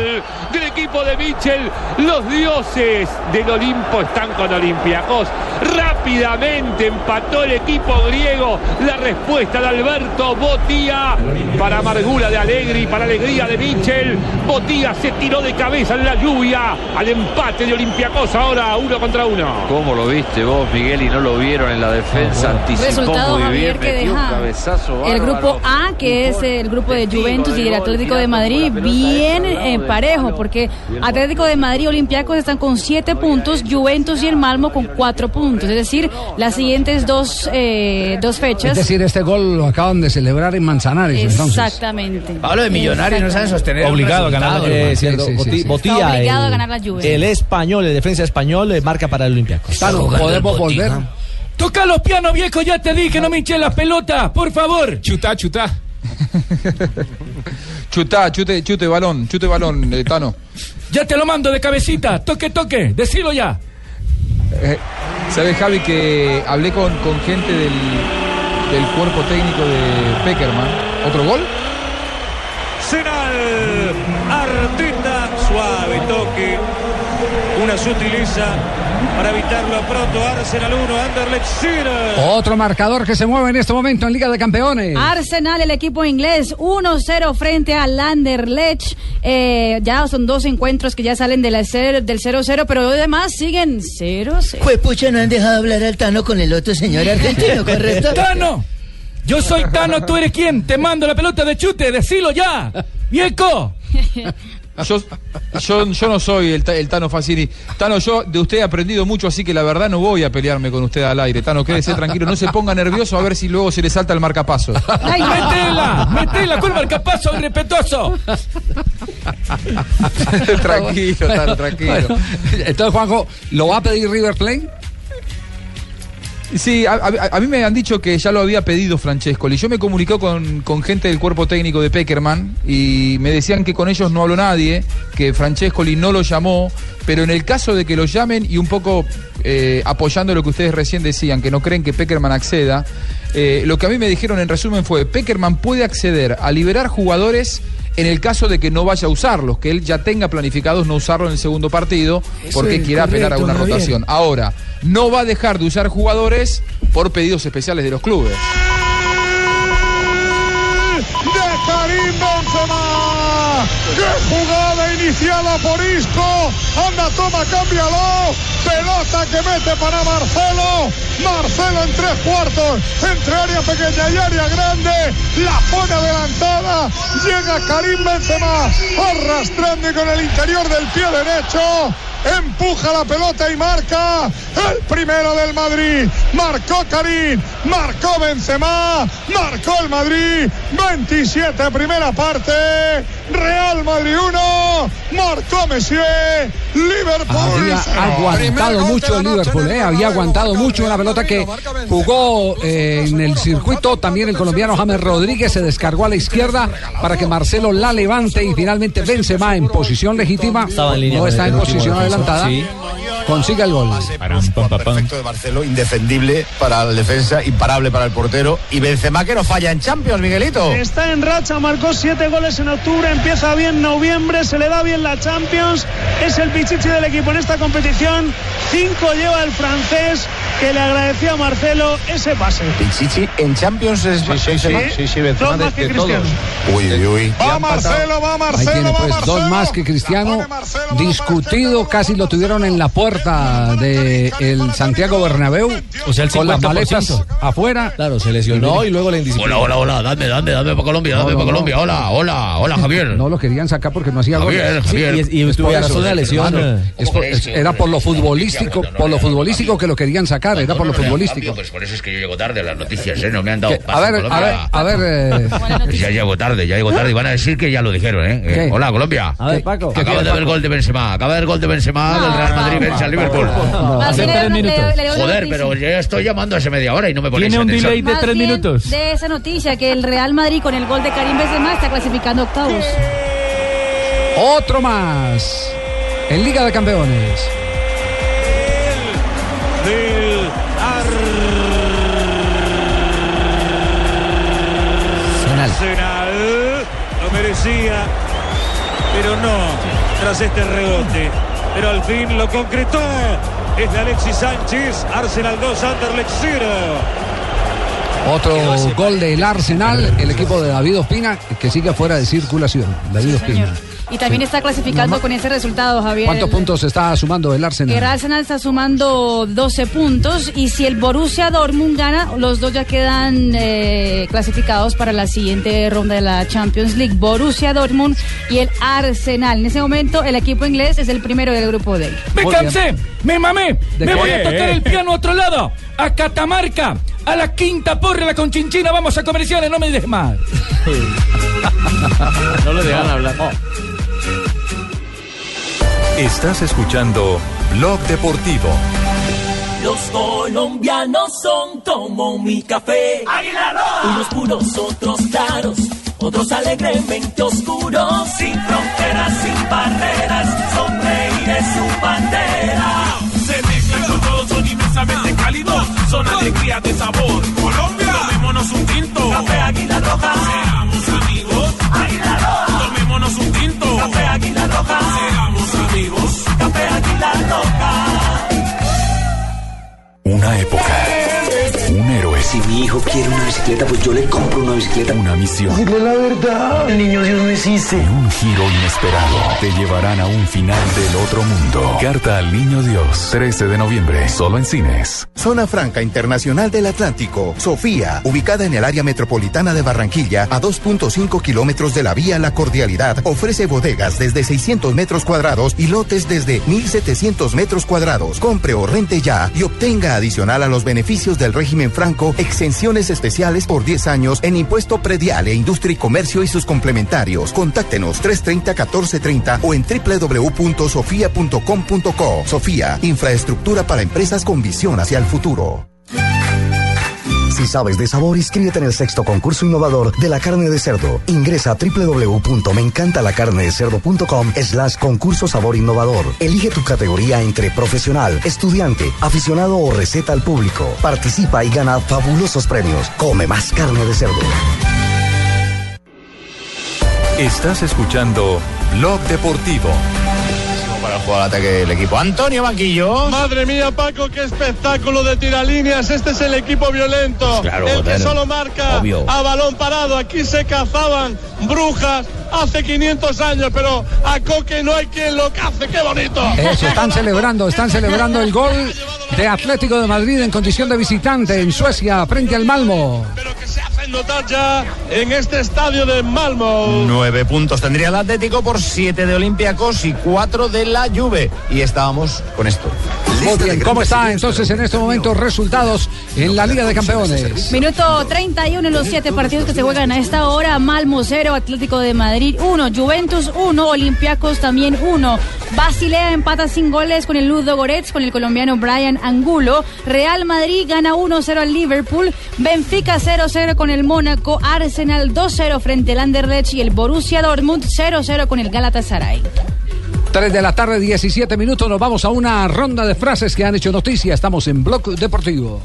De Michel. Los dioses del Olimpo están con Olympiacos. Rápidamente empató el equipo griego. La respuesta de Alberto Botía para amargura de Alegri, para alegría de Michel. Botía se tiró de cabeza en la lluvia al empate de Olympiacos. Ahora uno contra uno. ¿Cómo lo viste vos, Miguel, y no lo vieron en la defensa? Anticipó Resultado, muy Javier, bien, que deja cabezazo el grupo A, que es el grupo de Juventus y el Atlético de Madrid, bien eh, parejo, porque Atlético de Madrid y Olympiacos están con siete puntos, Juventus y el Malmo con cuatro puntos. Es decir, las siguientes dos, eh, dos Es fechas. decir, este gol lo acaban de celebrar en Manzanares, entonces. Exactamente. Hablo de millonarios, no saben sostener. Obligado a ganar eh, cierto, sí, sí, Boti- sí. Botía, Está obligado el, a ganar la Juve. el español, el defensa español, eh, marca para el Olympiacos. Tano, podemos volver. Toca los pianos, viejo, ya te dije, no me hinché las pelotas, por favor. Chutá, chutá. Chutá, chute, chute balón, chute balón, eh, Tano. Ya te lo mando de cabecita, toque, toque, decilo ya. Eh, ¿Sabes, Javi, que hablé con, con gente del, del cuerpo técnico de Peckerman? ¿Otro gol? Una sutileza para evitarlo pronto. Arsenal 1, Anderlecht 0. Otro marcador que se mueve en este momento en Liga de Campeones. Arsenal, el equipo inglés, 1-0 frente al Anderlecht. Eh, ya son dos encuentros que ya salen de la cer- del 0-0, pero los demás siguen 0-0. Pues pucha, no han dejado hablar al Tano con el otro señor argentino, ¿correcto? ¡Tano! Yo soy Tano, ¿tú eres quién? Te mando la pelota de chute, decilo ya. ¡Viejo! Yo, yo, yo no soy el, el Tano Facini. Tano, yo de usted he aprendido mucho, así que la verdad no voy a pelearme con usted al aire. Tano, quédese tranquilo, no se ponga nervioso a ver si luego se le salta el marcapaso. ¡Metela! ¡Metela con marcapaso irrespetuoso! tranquilo, Tano, tranquilo. Bueno, entonces, Juanjo, ¿lo va a pedir River Plate? Sí, a, mí me han dicho que ya lo había pedido Francesco. Y yo me comuniqué con, con gente del cuerpo técnico de Peckerman y me decían que con ellos no habló nadie, que Francescoli no lo llamó, pero en el caso de que lo llamen y un poco eh, apoyando lo que ustedes recién decían, que no creen que Peckerman acceda, eh, lo que a mí me dijeron en resumen fue, Peckerman puede acceder a liberar jugadores en el caso de que no vaya a usarlos, que él ya tenga planificados no usarlo en el segundo partido Eso porque quiera apelar a correcto, una rotación. Ahora, no va a dejar de usar jugadores por pedidos especiales de los clubes. de Karim Benzema. ¡Qué jugada iniciada por Isco! Anda, toma, cámbialo. Pelota que mete para Marcelo. Marcelo en tres cuartos, entre área pequeña y área grande. La pone adelantada. Llega Karim Benzema arrastrando con el interior del pie derecho. Empuja la pelota y marca el primero del Madrid. Marcó Karim, marcó Benzema, marcó el Madrid. 27 primera parte. Real Madrid 1, marcó Messier. Liverpool Había aguantado mucho el Liverpool, ¿eh? había aguantado mucho una pelota que jugó eh, en el circuito. También el colombiano James Rodríguez se descargó a la izquierda para que Marcelo la levante y finalmente Benzema en posición legítima. No está en posición adelantada. sí. Consiga el gol. Perfecto de Marcelo, indefendible para la defensa, imparable para el portero. Y Benzema que no falla en Champions, Miguelito. Está en racha, marcó siete goles en octubre, empieza bien noviembre, se le da bien la Champions, es el pichichi del equipo en esta competición, cinco lleva el francés que le agradecía a Marcelo ese pase. Pichichi en Champions es Benzema. Sí, sí, Benzema Dos más de- que de Cristiano. Uy, uy, uy. Va Marcelo, va Marcelo, tiene va pues Marcelo. dos más que Cristiano discutido, casi lo tuvieron en la puerta de el Santiago Bernabéu, O sea, el con las 50%. maletas afuera. Claro, se lesionó y luego la indisciplina. Hola, hola, hola, dame, dame, dame para Colombia, dame No, para no, Colombia. no. Hola, hola, hola, Javier. No lo querían sacar porque no hacía Javier, goles. Javier. Sí, y- y Es por tuvo eso, razón la lesión. Es por- es- era por lo futbolístico, por lo futbolístico que lo querían sacar, era por lo futbolístico. Pues por eso es que yo llego tarde a las noticias, ¿eh? No me han dado A ver, a ver, Colombia. a ver. eh, Ya llego tarde, ya llego tarde. Y van a decir que ya lo dijeron, ¿eh? Hola, Colombia. A ver, Paco. Acaba de ver el gol de Benzema. Acaba de ver el gol de Benzema del Real Madrid vence al Liverpool. Más Hace tres minutos. Joder, pero ya estoy llamando hace media hora y no me ponéis Tiene un delay de tres minutos. De esa noticia que el Real Madrid con el gol de Karim Benzema está clasificando octavos. Otro más en Liga de Campeones. del Arsenal. Lo merecía, pero no tras este rebote. Pero al fin lo concretó. Es de Alexis Sánchez. Arsenal 2, Anderlecht 0. Otro gol del Arsenal, el equipo de David Ospina, que sigue fuera de circulación. David Ospina. Y también está clasificando con ese resultado, Javier. ¿Cuántos El- puntos está sumando el Arsenal? El Arsenal está sumando 12 puntos y si el Borussia Dortmund gana, los dos ya quedan eh, clasificados para la siguiente ronda de la Champions League. Borussia Dortmund y el Arsenal. En ese momento el equipo inglés es el primero del grupo D. Me cansé, me mamé, ¿De me qué? voy a tocar el piano a otro lado, a Catamarca, a la quinta porra, la conchinchina, vamos a comerciales, no me dejes más. No lo dejan hablar. Estás escuchando Blog Deportivo. Los colombianos son como mi café. Unos puros, otros claros, otros alegremente oscuros. Sin fronteras, sin barreras, son reyes su bandera. Cálidos, son alegría de sabor. Colombia, tomémonos un tinto. Café Águila Roja. Bicicleta, pues yo le compro una bicicleta. Una misión. Dile la verdad. El niño Dios no existe. Y un giro inesperado te llevarán a un final del otro mundo. Carta al Niño Dios. 13 de noviembre. Solo en cines. Zona Franca Internacional del Atlántico. Sofía, ubicada en el área metropolitana de Barranquilla, a 2.5 kilómetros de la vía La Cordialidad, ofrece bodegas desde 600 metros cuadrados y lotes desde 1.700 metros cuadrados. Compre o rente ya y obtenga adicional a los beneficios del régimen franco exenciones especiales por 10 años en impuesto predial e industria y comercio y sus complementarios. Contáctenos 330-1430 o en www.sofia.com.co. Sofía, infraestructura para empresas con visión hacia el futuro. Si sabes de sabor, inscríbete en el sexto concurso innovador de la carne de cerdo. Ingresa a www.meencantalacarnedecerdo.com slash concurso sabor innovador. Elige tu categoría entre profesional, estudiante, aficionado o receta al público. Participa y gana fabulosos premios. Come más carne de cerdo. Estás escuchando Blog Deportivo. Para jugar al ataque del equipo. Antonio Banquillo. Madre mía, Paco, qué espectáculo de tiralíneas. Este es el equipo violento. Claro, el que claro. solo marca Obvio. a balón parado. Aquí se cazaban brujas hace 500 años, pero a Coque no hay quien lo cace. ¡Qué bonito! Eso, están celebrando, están celebrando el gol de Atlético de Madrid en condición de visitante en Suecia frente al Malmo. hacen notar ya en este estadio de Malmo. Nueve puntos tendría el Atlético por siete de Olympiacos y cuatro de la Juve. Y estábamos con esto. Muy bien, ¿cómo está entonces en este momento resultados en la Liga de Campeones? Minuto 31 en los siete partidos que se juegan a esta hora. Malmo 0, Atlético de Madrid 1, Juventus 1, Olympiacos también 1. Basilea empata sin goles con el Ludo Goretz, con el colombiano Brian Angulo. Real Madrid gana 1-0 al Liverpool. Benfica 0-0 con el Mónaco. Arsenal 2-0 frente al Anderlecht y el Borussia Dortmund 0-0 con el Galatasaray. 3 de la tarde, 17 minutos. Nos vamos a una ronda de frases que han hecho noticia. Estamos en Blog Deportivo.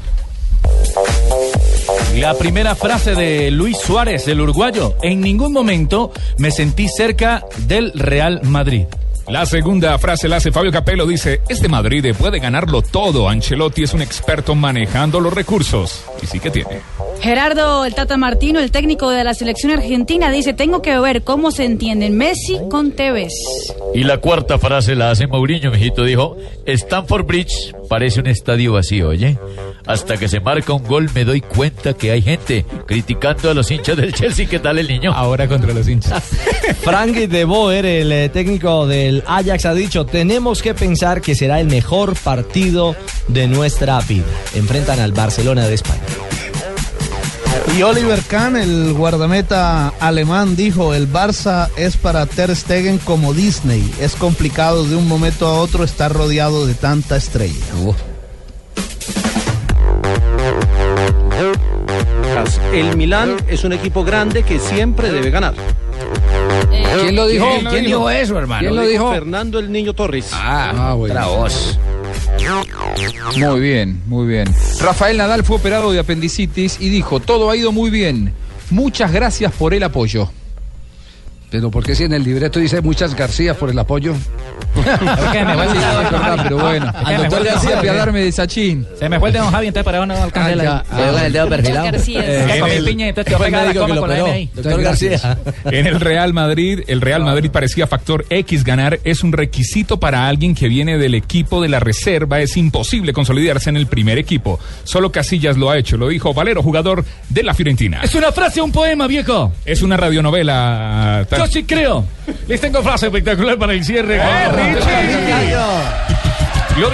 La primera frase de Luis Suárez, el uruguayo. En ningún momento me sentí cerca del Real Madrid. La segunda frase la hace Fabio Capello, dice, este Madrid puede ganarlo todo, Ancelotti es un experto manejando los recursos. Y sí que tiene. Gerardo el Tata Martino, el técnico de la selección argentina, dice, tengo que ver cómo se entienden Messi con Tevez. Y la cuarta frase la hace Mourinho, mijito, dijo, Stanford Bridge parece un estadio vacío, oye. Hasta que se marca un gol me doy cuenta que hay gente criticando a los hinchas del Chelsea. ¿Qué tal el niño? Ahora contra los hinchas. Frank de Boer, el eh, técnico del Ajax, ha dicho, tenemos que pensar que será el mejor partido de nuestra vida. Enfrentan al Barcelona de España. Y Oliver Kahn, el guardameta alemán, dijo, el Barça es para Ter Stegen como Disney. Es complicado de un momento a otro estar rodeado de tanta estrella. El Milán es un equipo grande que siempre debe ganar. ¿Quién lo dijo? ¿Quién, ¿Quién dijo eso, hermano? ¿Quién lo dijo? Fernando el Niño Torres. Ah, voz. Muy bien, muy bien. Rafael Nadal fue operado de apendicitis y dijo, todo ha ido muy bien. Muchas gracias por el apoyo. Pero ¿por qué si en el libreto dice muchas García por el apoyo? que me fue el dedo, es verdad, pero bueno. Al doctor García apiadarme de Sachín. Se me fue el de don Javi, entonces para uno no alcanza el Ah, ya. con el dedo perfilado. García. Eh, comí piña, entonces te la coma con la ahí. Doctor García. En el Real Madrid, el Real Madrid parecía factor X. Ganar es un requisito para alguien que viene del equipo de la reserva. Es imposible consolidarse en el primer equipo. Solo Casillas lo ha hecho, lo dijo Valero, jugador de la Fiorentina. Es una frase, un poema, viejo. Es una radionovela. Yo sí creo. Les tengo frase espectacular para el cierre.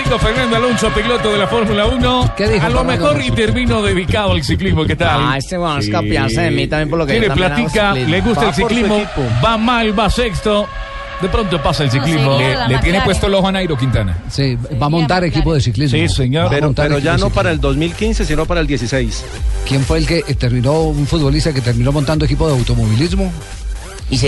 Dijo Fernando Alonso, piloto de la Fórmula 1. ¿Qué dijo A lo mejor y termino dedicado al ciclismo. ¿Qué tal? Ah, este bueno es copiarse de mí también por lo que Tiene platica, le gusta Va el ciclismo, va mal, va sexto. De pronto pasa el ciclismo. Le, le tiene puesto el ojo a Nairo Quintana. Sí, va a montar equipo de ciclismo. Sí, señor. Va a Pero, pero ya no para el 2015, sino para el 16. ¿Quién fue el que eh, terminó, un futbolista que terminó montando equipo de automovilismo?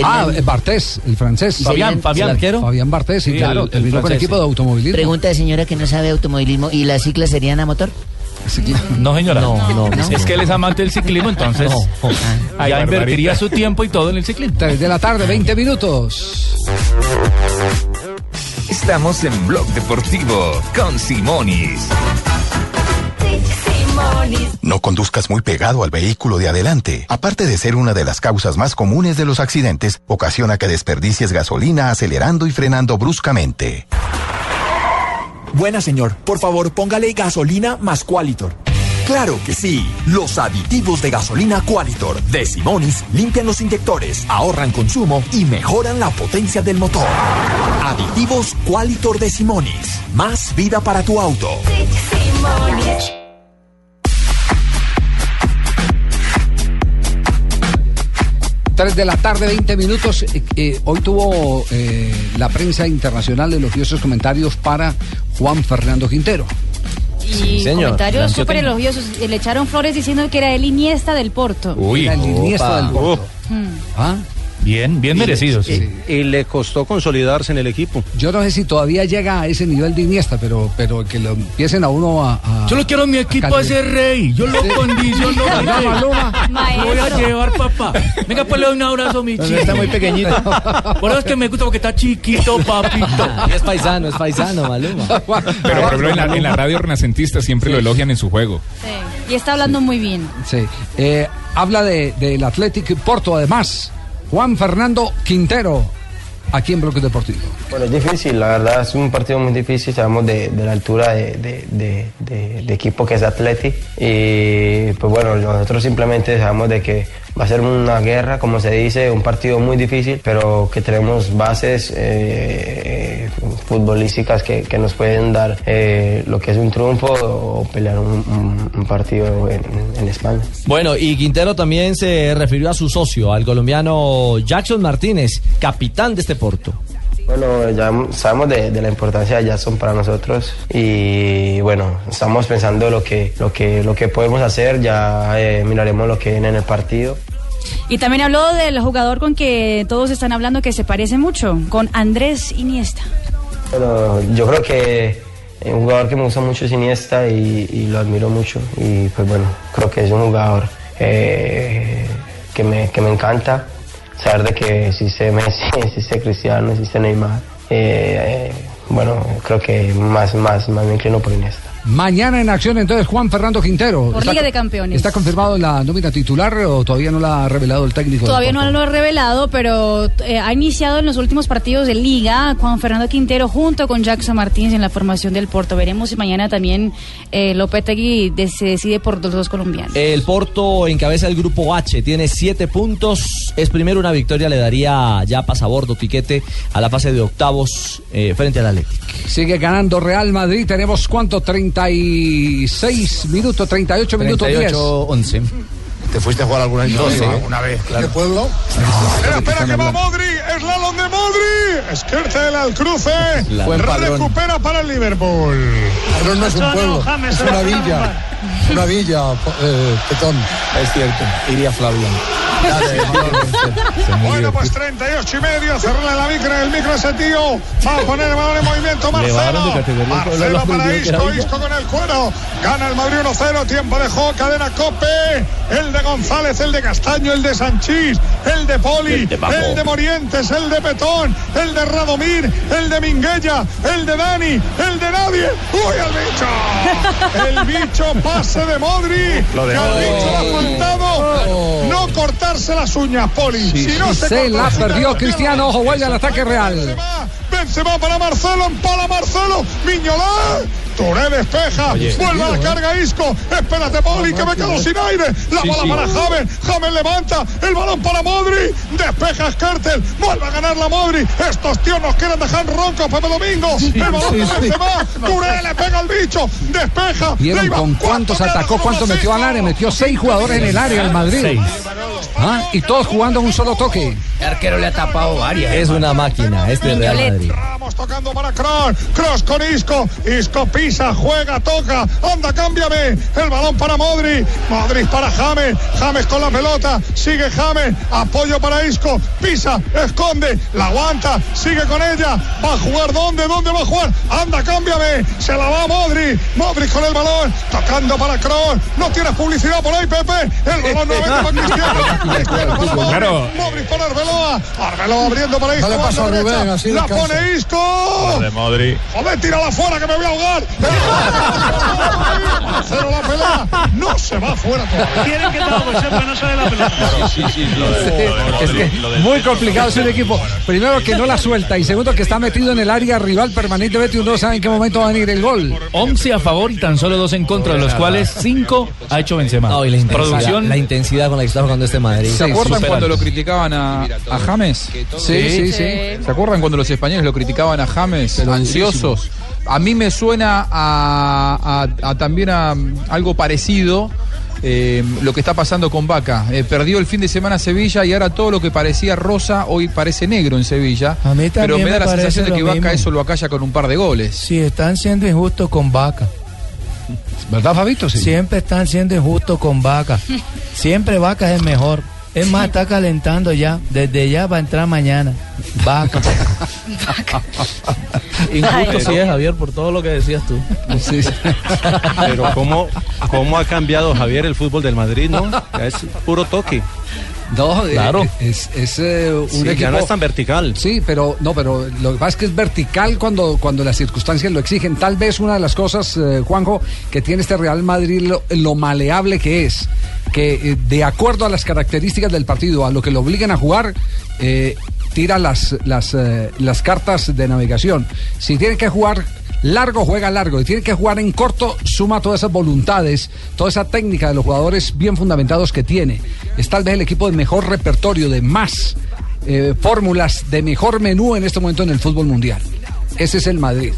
Ah, eh, Bartés, el francés. ¿Y Fabián, Fabián. el ¿El arquero? Fabián Bartés, sí, Sí, claro, el terminó con francés, equipo sí. de automovilismo. Pregunta de señora que no sabe automovilismo. ¿Y las ciclas serían a motor? No, señora. No, no, no. Es que él es amante del ciclismo, entonces Ay, ya invertiría su tiempo y todo en el ciclismo. 3 de la tarde, 20 minutos. Estamos en Blog Deportivo con Simonis. No conduzcas muy pegado al vehículo de adelante. Aparte de ser una de las causas más comunes de los accidentes, ocasiona que desperdicies gasolina acelerando y frenando bruscamente. Buena señor, por favor póngale gasolina más Qualitor. Claro que sí, los aditivos de gasolina Qualitor de Simonis limpian los inyectores, ahorran consumo y mejoran la potencia del motor. Aditivos Qualitor de Simonis, más vida para tu auto. 3 de la tarde, 20 minutos. Eh, eh, hoy tuvo eh, la prensa internacional elogiosos comentarios para Juan Fernando Quintero. Y comentarios súper elogiosos. Le echaron flores diciendo que era el Iniesta del Porto. Era el Iniesta del Porto. ¿Ah? Bien, bien merecido, sí. Y le costó consolidarse en el equipo. Yo no sé si todavía llega a ese nivel de Iniesta, pero, pero que lo empiecen a uno a. a- Yo lo quiero en mi equipo a a ese rey. Yo lo Sí. condiciono. Lo voy a llevar, papá. Venga, pues le doy un abrazo, mi chico. Está muy pequeñito. Por eso es que me gusta porque está chiquito, papito. Es paisano, es paisano, Maluma. Pero por ejemplo, en la, en la radio renacentista siempre lo elogian en su juego. Y está hablando muy bien. Sí. Eh, habla de- del Athletic Porto, además. Juan Fernando Quintero, aquí en Bloque Deportivo. Bueno, es difícil, la verdad es un partido muy difícil, sabemos de, la altura de- de- de equipo que es Atleti y pues bueno, nosotros simplemente sabemos de que va a ser una guerra, como se dice, un partido muy difícil, pero que tenemos bases eh, futbolísticas que, que nos pueden dar eh, lo que es un triunfo o pelear un, un- un partido en, en España. Bueno, y Quintero también se refirió a su socio, al colombiano Jackson Martínez, capitán de este Porto. Bueno, ya sabemos de, de la importancia de Jackson para nosotros y bueno, estamos pensando lo que, lo que, lo que podemos hacer, ya eh, miraremos lo que viene en el partido. Y también habló del jugador con que todos están hablando que se parece mucho, con Andrés Iniesta. Bueno, yo creo que un jugador que me gusta mucho es Iniesta y, y lo admiro mucho y pues bueno, creo que es un jugador eh, que, me, que me encanta saber de que existe Messi, existe Cristiano, existe Neymar. eh, eh, bueno, creo que más, más, más me inclino por Iniesta. Mañana en acción entonces Juan Fernando Quintero. Por Liga de Campeones. ¿Está confirmado en la nómina titular o todavía no la ha revelado el técnico? Todavía no lo he revelado, pero eh, ha iniciado en los últimos partidos de Liga Juan Fernando Quintero junto con Jackson Martínez en la formación del Porto. Veremos si mañana también eh, Lopetegui de- se decide por los dos colombianos. El Porto encabeza el grupo H, tiene siete puntos. Es primero una victoria, le daría ya pasabordo, tiquete a la fase de octavos eh, frente al Atlético. Sigue ganando Real Madrid. Tenemos cuánto? 36 minutos, 38 minutos 10. 11. ¿Te fuiste a jugar alguna vez? Doce. Una vez, ¿Qué pueblo? Espera, espera, que va Modri. Es Lalón de Modri. Esquertel al cruce. Recupera para el Liverpool. Padrón no es un pueblo, es una villa. Una villa, eh, Petón. Es cierto, iría Flavio. Bueno, pues 38 y medio. Cerrarle la micro. El micro ese tío. Va a poner el balón en movimiento. De Marcelo. Marcelo para que Isco. Isco con el cuero. Gana el Madrid 1-0. Tiempo de juego. Cadena Cope. El de González, el de Castaño, el de Sanchís, el de Poli, El de el de Morientes, el de Petón, el de Radomir, el de Minguella, el de Dani, el de nadie. ¡Uy, el bicho! El bicho pase de Modri. Lo que dejó. al bicho le ha faltado cortarse las uñas, Poli. si no se, Se la perdió Cristiano. Ojo, vuelve al ataque real. Benzema para Marcelo, empala Marcelo, Miñolá, Touré despeja, Oye. vuelve a la carga Isco, espérate Poli que me quedo sin aire, la Sí, bola sí. para James, James levanta, el balón para Modri, despeja Skertel, vuelve a ganar la Modri, estos tíos nos quieren dejar roncos Pepe Domingo, el balón sí, sí. Benzema, Touré le pega al bicho, despeja, ¿Vieron con cuántos atacó, cuánto metió al área? Metió seis jugadores en el área el Madrid. Ah, Y todos jugando un solo toque. El arquero le ha tapado varias. Es una máquina este Real Madrid. Ramos tocando para Kroos, Kroos con Isco, Isco pisa, juega, toca, anda, cámbiame, el balón para Modri, Modri para James, James con la pelota, sigue James, apoyo para Isco, pisa, esconde, la aguanta, sigue con ella, va a jugar, ¿dónde? ¿Dónde va a jugar? Anda, cámbiame, se la va Modri, Modri con el balón, tocando para Kroos, no tienes publicidad por ahí, Pepe, el balón nuevamente para Cristiano, Cristiano para Modri, Claro. Modri. Para Arbeloa, Arbeloa abriendo para Isco, Dale paso a Rubén, derecha, así la pone Isco, ¡No! Modri. ¡Joder, tírala fuera que me voy a ahogar! Cero la pelea. No se va fuera todavía. Quieren que todo sepa no sabe la pelota. Sí, sí, Es que muy complicado ser un equipo. Primero que no la suelta y segundo que está metido en el área rival permanentemente uno no sabe en qué momento va a venir el gol. 11 a favor y tan solo dos en contra, de los cuales 5 ha hecho Benzema. No, y la intensidad, Producción la intensidad con la que está jugando este Madrid. ¿Se acuerdan cuando lo criticaban a, a James? Sí, sí, sí. ¿Se acuerdan cuando los españoles lo criticaban a James? Ansiosos. A mí me suena a, a- a también a algo parecido. eh, lo que está pasando con Vaca. Eh, perdió el fin de semana Sevilla y ahora todo lo que parecía rosa hoy parece negro en Sevilla. A mí también pero me da la sensación de que Vaca mismo. eso lo acalla con un par de goles. Sí, están siendo injustos con Vaca. ¿Verdad, Fabito? Sí. Siempre están siendo injustos con Vaca. Siempre Vaca es el mejor. Es más, está calentando ya. Desde ya va a entrar mañana. Vaca. Injusto sí es, Javier, por todo lo que decías tú. Pero ¿cómo, ¿cómo ha cambiado Javier el fútbol del Madrid, no? Ya es puro toque. No, eh, Claro. es, es, eh, un Sí, equipo. ya no es tan vertical. Sí, pero no, pero lo que pasa es que es vertical cuando, cuando las circunstancias lo exigen. Tal vez una de las cosas, eh, Juanjo, que tiene este Real Madrid, lo, lo maleable que es, que eh, de acuerdo a las características del partido, a lo que lo obligan a jugar, eh, tira las, las, eh, las cartas de navegación. Si tiene que jugar largo, juega largo. Y tiene que jugar en corto, suma todas esas voluntades, toda esa técnica de los jugadores bien fundamentados que tiene. Es tal vez el equipo de mejor repertorio, de más fórmulas, de mejor menú en este momento en el fútbol mundial. Ese es el Madrid.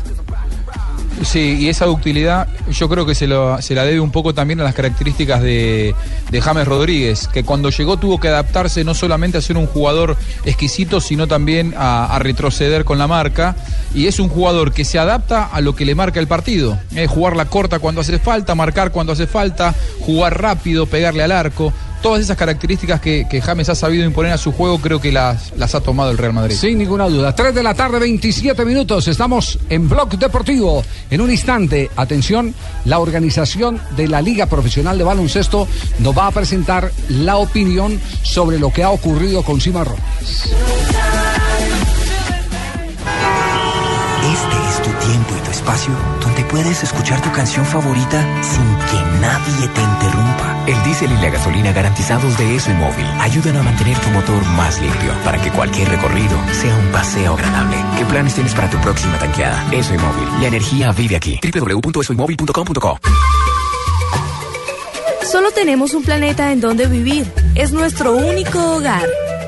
Sí, y esa ductilidad yo creo que se, lo- se la debe un poco también a las características de, James Rodríguez, que cuando llegó tuvo que adaptarse no solamente a ser un jugador exquisito, sino también a, retroceder con la marca. Y es un jugador que se adapta a lo que le marca el partido. Jugar la corta cuando hace falta, marcar cuando hace falta, jugar rápido, pegarle al arco. Todas esas características que, que James ha sabido imponer a su juego creo que las, las ha tomado el Real Madrid. Sin ninguna duda. 3 de la tarde, 27 minutos. Estamos en Blog Deportivo. En un instante, atención, la organización de la Liga Profesional de Baloncesto nos va a presentar la opinión sobre lo que ha ocurrido con Cimarrones. Este es tu tiempo y tu espacio donde puedes escuchar tu canción favorita sin que nadie te interrumpa. El diésel y la gasolina garantizados de ESO Móvil ayudan a mantener tu motor más limpio para que cualquier recorrido sea un paseo agradable. ¿Qué planes tienes para tu próxima tanqueada? ESO Móvil. La energía vive aquí. www.esoymóvil.com.co Solo tenemos un planeta en donde vivir. Es nuestro único hogar.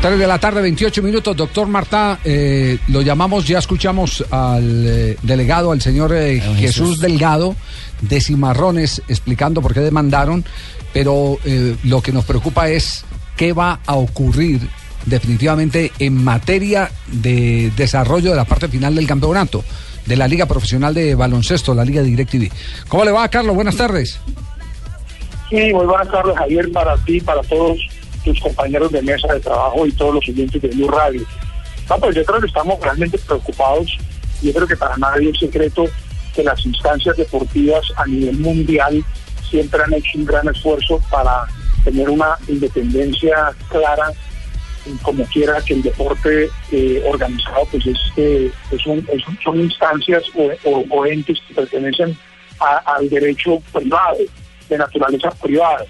3 de la tarde, 28 minutos. Doctor Marta, eh, lo llamamos, ya escuchamos al eh, delegado, al señor eh, Jesús. Jesús. Delgado, de Cimarrones, explicando por qué demandaron, pero eh, lo que nos preocupa es qué va a ocurrir definitivamente en materia de desarrollo de la parte final del campeonato de la Liga Profesional de Baloncesto, la Liga DirecTV. ¿Cómo le va, Carlos? Buenas tardes. Sí, muy buenas tardes, Javier, para ti, para todos tus compañeros de mesa de trabajo y todos los oyentes de Blue Radio. No, pues yo creo que estamos realmente preocupados. Yo creo que para nadie es secreto que las instancias deportivas a nivel mundial siempre han hecho un gran esfuerzo para tener una independencia clara, como quiera que el deporte eh, organizado, pues es, eh, es un- son instancias o, o- o entes que pertenecen a- al derecho privado, de naturaleza privada.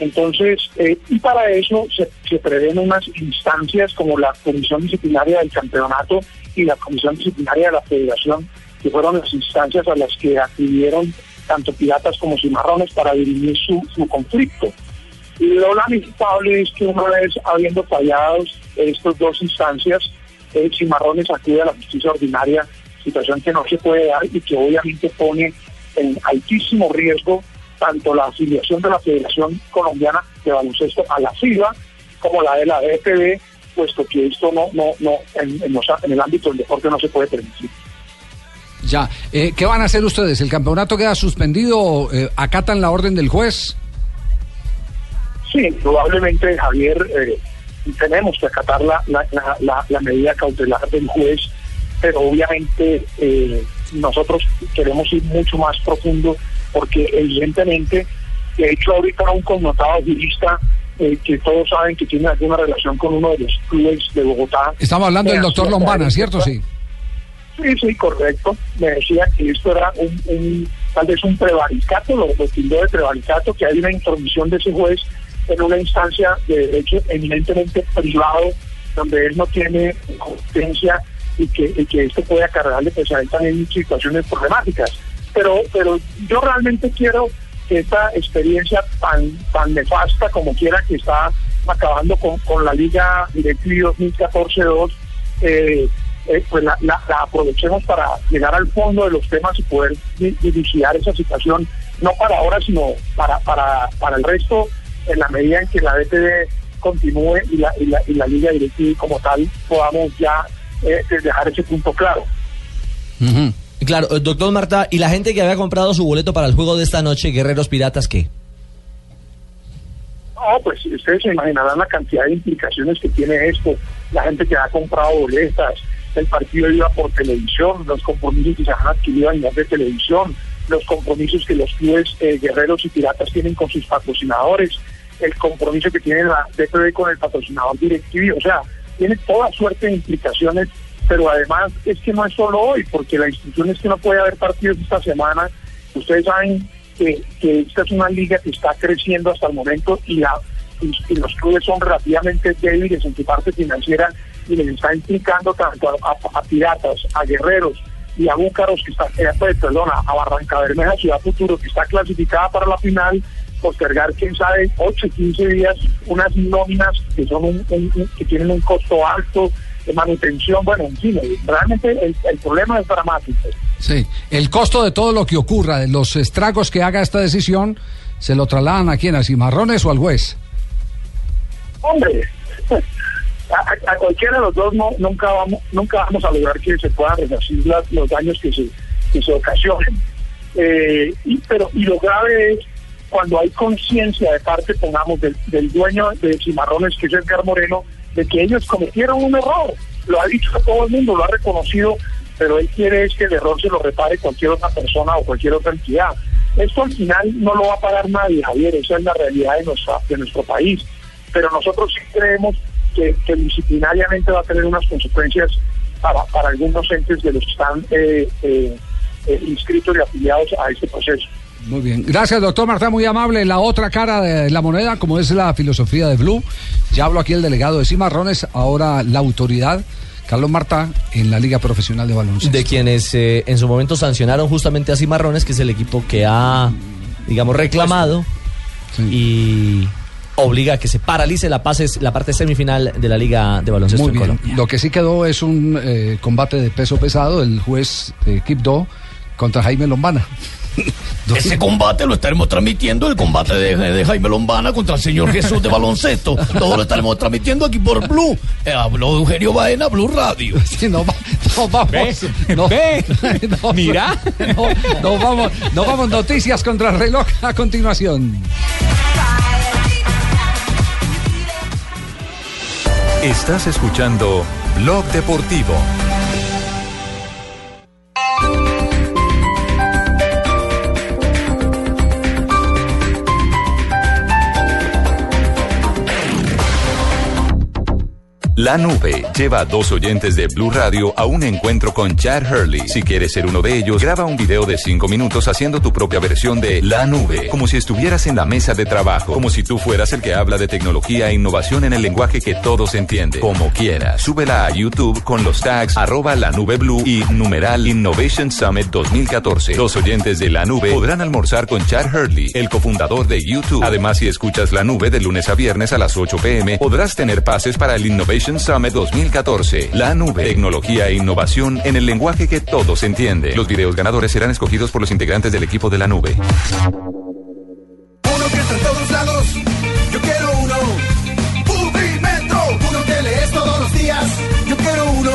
Entonces, eh, y para eso se, prevén unas instancias como la Comisión Disciplinaria del Campeonato y la Comisión Disciplinaria de la Federación, que fueron las instancias a las que acudieron tanto piratas como cimarrones para dirimir su, su conflicto. Lo lamentable es que una vez habiendo fallado estas dos instancias, eh, Cimarrones acude a la justicia ordinaria, situación que no se puede dar y que obviamente pone en altísimo riesgo tanto la afiliación de la Federación Colombiana de Baloncesto a la FIBA como la de la DPB, puesto que esto no, no, no, en, en los- en el ámbito del deporte no se puede permitir. Ya, eh, ¿qué van a hacer ustedes? ¿El campeonato queda suspendido? Eh, ¿Acatan la orden del juez? Sí, probablemente Javier eh, tenemos que acatar la, la, la, la medida cautelar del juez, pero obviamente eh, nosotros queremos ir mucho más profundo porque evidentemente, de hecho ahorita un connotado jurista eh, que todos saben que tiene alguna relación con uno de los clubes de Bogotá. Estamos hablando del me doctor Lombana, ¿cierto? Sí. Sí, sí, correcto. Me decía que esto era un, un- tal vez un prevaricato, lo, lo tildó de prevaricato, que hay una intromisión de ese juez en una instancia de derecho eminentemente privado, donde él no tiene competencia y que, y que esto puede acarrearle pues a él también situaciones problemáticas. Pero, pero yo realmente quiero que esta experiencia tan, tan nefasta como quiera que está acabando con, con la Liga Directiva 2014-2, eh, eh, pues la, la- aprovechemos para llegar al fondo de los temas y poder di- dilucidar esa situación, no para ahora, sino para, para, para el resto, en la medida en que la DTV continúe y la, y la, y la Liga Directiva como tal podamos ya eh, dejar ese punto claro. Claro, eh, doctor Marta, ¿y la gente que había comprado su boleto para el juego de esta noche, Guerreros Piratas, qué? No, pues ustedes se imaginarán la cantidad de implicaciones que tiene esto. La gente que ha comprado boletas, el partido iba por televisión, los compromisos que se han adquirido a nivel de televisión, los compromisos que los clubes eh, guerreros y piratas tienen con sus patrocinadores, el compromiso que tiene la DPB con el patrocinador directivo. O sea, tiene toda suerte de implicaciones, pero además es que no es solo hoy, porque la instrucción es que no puede haber partidos esta semana. Ustedes saben que, esta es una liga que está creciendo hasta el momento y, la, y, los clubes son relativamente débiles en su parte financiera y les está implicando tanto a, piratas, a guerreros y a búcaros que está, eh, pues, a Barranca Bermeja, Ciudad Futuro, que está clasificada para la final, postergar, quién sabe, 8, 15 días, unas nóminas que son un, que tienen un costo alto manutención, bueno, en fin, realmente el, el problema es dramático. Sí. El costo de todo lo que ocurra, de los estragos que haga esta decisión, ¿se lo trasladan a quién? ¿A Cimarrones o al juez? Hombre, a, a- cualquiera de los dos no, nunca vamos nunca vamos a lograr que se puedan resarcir los daños que se, que se ocasionen. Eh, y, pero y lo grave es cuando hay conciencia de parte, pongamos, del, del dueño de Cimarrones, que es Edgar Moreno, de que ellos cometieron un error. Lo ha dicho todo el mundo, lo ha reconocido, pero él quiere es que el error se lo repare cualquier otra persona o cualquier otra entidad. Esto al final no lo va a pagar nadie, Javier, esa es la realidad de, nuestra, de nuestro país. Pero nosotros sí creemos que, disciplinariamente va a tener unas consecuencias para, para algunos entes de los que están eh, eh, eh, inscritos y afiliados a este proceso. Muy bien. Gracias, doctor Marta, muy amable. La otra cara de la moneda, como es la filosofía de Blue. Ya hablo aquí el delegado de Cimarrones, ahora la autoridad, Carlos Marta, en la Liga Profesional de Baloncesto. De quienes eh, en su momento sancionaron justamente a Cimarrones, que es el equipo que ha, digamos, reclamado y obliga a que se paralice la, pase- la parte semifinal de la Liga de Baloncesto Muy en. Colombia. Lo que sí quedó es un eh, combate de peso pesado, el juez eh, Kipdo contra Jaime Lombana. Ese combate lo estaremos transmitiendo, el combate de, de Jaime Lombana contra el señor Jesús de baloncesto. Todo lo estaremos transmitiendo aquí por Blue. Eh, habló Eugenio Baena, Blue Radio. Sí, no, no vamos. no, no, mira. No, no vamos, no vamos. Noticias contra el reloj a continuación. Estás escuchando Blog Deportivo. La nube lleva a dos oyentes de Blue Radio a un encuentro con Chad Hurley. Si quieres ser uno de ellos, graba un video de cinco minutos haciendo tu propia versión de La nube, como si estuvieras en la mesa de trabajo, como si tú fueras el que habla de tecnología e innovación en el lenguaje que todos entienden. Como quieras, súbela a YouTube con los tags arroba la nube blue y numeral Innovation Summit 2014. Los oyentes de La nube podrán almorzar con Chad Hurley, el cofundador de YouTube. Además, si escuchas La nube de lunes a viernes a las 8 pm, podrás tener pases para el Innovation Summit 2014. La nube, tecnología e innovación en el lenguaje que todos entienden. Los videos ganadores serán escogidos por los integrantes del equipo de La nube. Uno que está en todos lados, yo quiero uno. Publimetro, uno que lees todos los días, yo quiero uno.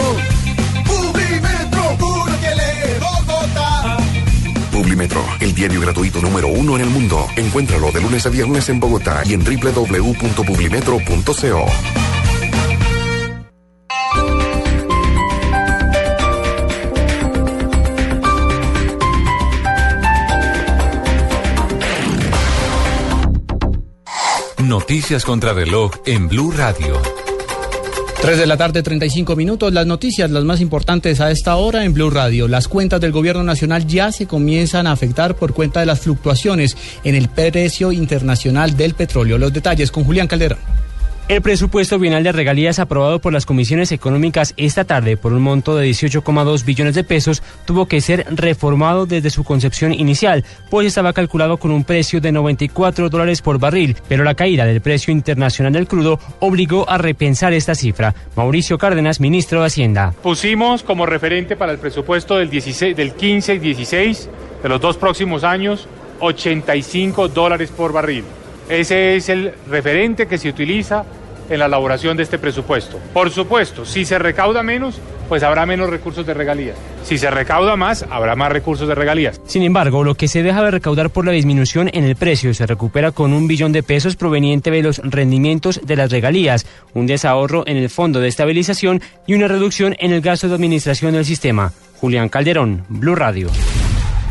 Publimetro, uno que lee Bogotá. Publimetro, el diario gratuito número uno en el mundo. Encuéntralo de lunes a viernes en Bogotá y en www.publimetro.co. Noticias contra reloj en Blue Radio. 3 de la tarde, 35 minutos. Las noticias, las más importantes a esta hora en Blue Radio. Las cuentas del gobierno nacional ya se comienzan a afectar por cuenta de las fluctuaciones en el precio internacional del petróleo. Los detalles con Julián Calderón. El presupuesto bienal de regalías aprobado por las comisiones económicas esta tarde por un monto de 18,2 billones de pesos tuvo que ser reformado desde su concepción inicial, pues estaba calculado con un precio de 94 dólares por barril, pero la caída del precio internacional del crudo obligó a repensar esta cifra. Mauricio Cárdenas, ministro de Hacienda. Pusimos como referente para el presupuesto del, 16, del 15 y 16 de los dos próximos años 85 dólares por barril. Ese es el referente que se utiliza en la elaboración de este presupuesto. Por supuesto, si se recauda menos, pues habrá menos recursos de regalías. Si se recauda más, habrá más recursos de regalías. Sin embargo, lo que se deja de recaudar por la disminución en el precio se recupera con un billón de pesos proveniente de los rendimientos de las regalías, un desahorro en el fondo de estabilización y una reducción en el gasto de administración del sistema. Julián Calderón, Blue Radio.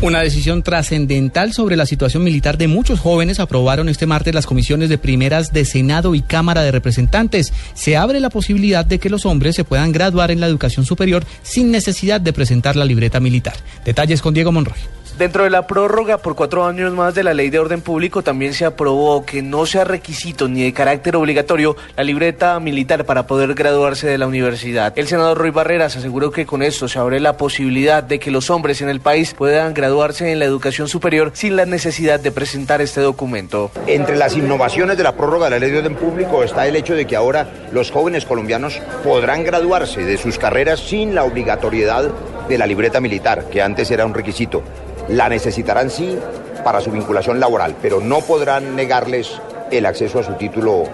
Una decisión trascendental sobre la situación militar de muchos jóvenes aprobaron este martes las comisiones de primeras de Senado y Cámara de Representantes. Se abre la posibilidad de que los hombres se puedan graduar en la educación superior sin necesidad de presentar la libreta militar. Detalles con Diego Monroy. Dentro de la prórroga por cuatro años más de la ley de orden público también se aprobó que no sea requisito ni de carácter obligatorio la libreta militar para poder graduarse de la universidad. El senador Roy Barreras aseguró que con esto se abre la posibilidad de que los hombres en el país puedan graduarse en la educación superior sin la necesidad de presentar este documento. Entre las innovaciones de la prórroga de la ley de orden público está el hecho de que ahora los jóvenes colombianos podrán graduarse de sus carreras sin la obligatoriedad de la libreta militar, que antes era un requisito la necesitarán sí para su vinculación laboral, pero no podrán negarles el acceso a su título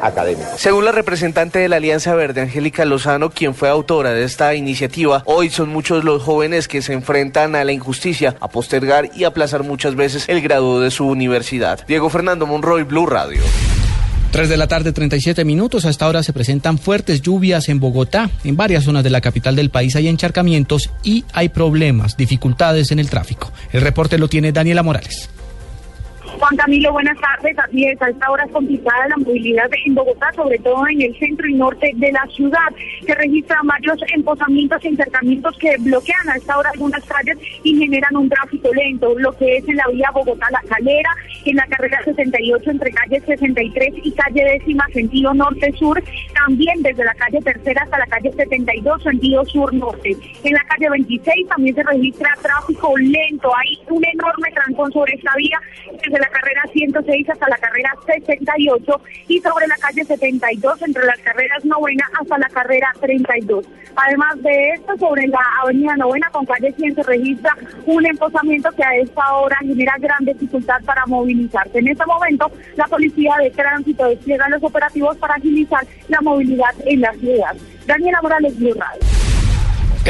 académico. Según la representante de la Alianza Verde, Angélica Lozano, quien fue autora de esta iniciativa, hoy son muchos los jóvenes que se enfrentan a la injusticia, a postergar y aplazar muchas veces el grado de su universidad. Diego Fernando Monroy, Blue Radio. 3 de la tarde, 37 minutos. Hasta ahora se presentan fuertes lluvias en Bogotá. En varias zonas de la capital del país hay encharcamientos y hay problemas, dificultades en el tráfico. El reporte lo tiene Daniela Morales. Juan Camilo, buenas tardes. Así a esta hora es complicada la movilidad en Bogotá, sobre todo en el centro y norte de la ciudad. Se registran varios empozamientos e intercamientos que bloquean a esta hora algunas calles y generan un tráfico lento, lo que es en la vía Bogotá-La Calera, en la carrera 68 entre calle 63 y calle décima, sentido norte-sur, también desde la calle tercera hasta la calle 72, sentido sur-norte. En la calle 26 también se registra tráfico lento, hay un enorme trancón sobre esta vía desde la carrera 106 hasta la carrera 68 y sobre la calle 72 entre las carreras novena hasta la carrera 32. Además de esto, sobre la avenida novena con calle 100 se registra un emposamiento que a esta hora genera gran dificultad para movilizarse. En este momento, la policía de tránsito despliega los operativos para agilizar la movilidad en la ciudad. Daniela Morales, Blue Radio.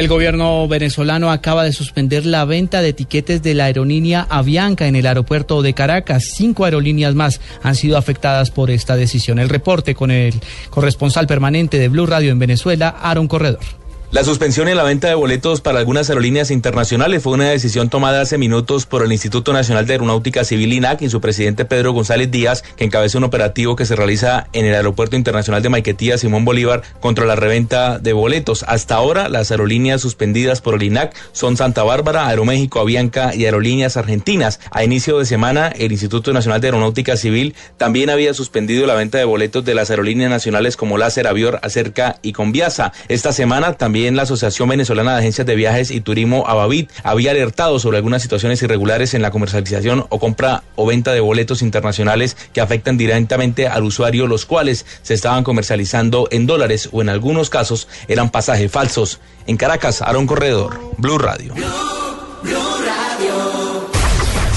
El gobierno venezolano acaba de suspender la venta de etiquetes de la aerolínea Avianca en el aeropuerto de Caracas. Cinco aerolíneas más han sido afectadas por esta decisión. El reporte con el corresponsal permanente de Blue Radio en Venezuela, Aaron Corredor. La suspensión en la venta de boletos para algunas aerolíneas internacionales fue una decisión tomada hace minutos por el Instituto Nacional de Aeronáutica Civil INAC y su presidente Pedro González Díaz, que encabeza un operativo que se realiza en el Aeropuerto Internacional de Maiquetía Simón Bolívar contra la reventa de boletos. Hasta ahora, las aerolíneas suspendidas por el INAC son Santa Bárbara, Aeroméxico, Avianca y Aerolíneas Argentinas. A inicio de semana, el Instituto Nacional de Aeronáutica Civil también había suspendido la venta de boletos de las aerolíneas nacionales como Láser, Avior, Acerca y Conviasa. Esta semana también la Asociación Venezolana de Agencias de Viajes y Turismo, Abavit, había alertado sobre algunas situaciones irregulares en la comercialización o compra o venta de boletos internacionales que afectan directamente al usuario, los cuales se estaban comercializando en dólares o en algunos casos eran pasajes falsos. En Caracas, Aaron Corredor, Blue Radio.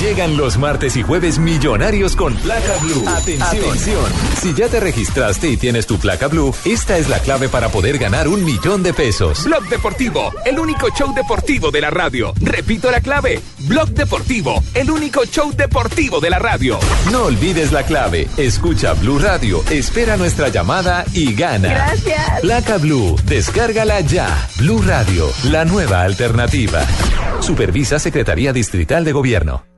Llegan los martes y jueves millonarios con placa blue. Atención. Si ya te registraste y tienes tu placa blue, esta es la clave para poder ganar un millón de pesos. Blog Deportivo, el único show deportivo de la radio. Repito la clave. Blog Deportivo, el único show deportivo de la radio. No olvides la clave. Escucha Blue Radio, espera nuestra llamada y gana. Gracias. Placa Blue, descárgala ya. Blue Radio, la nueva alternativa. Supervisa Secretaría Distrital de Gobierno.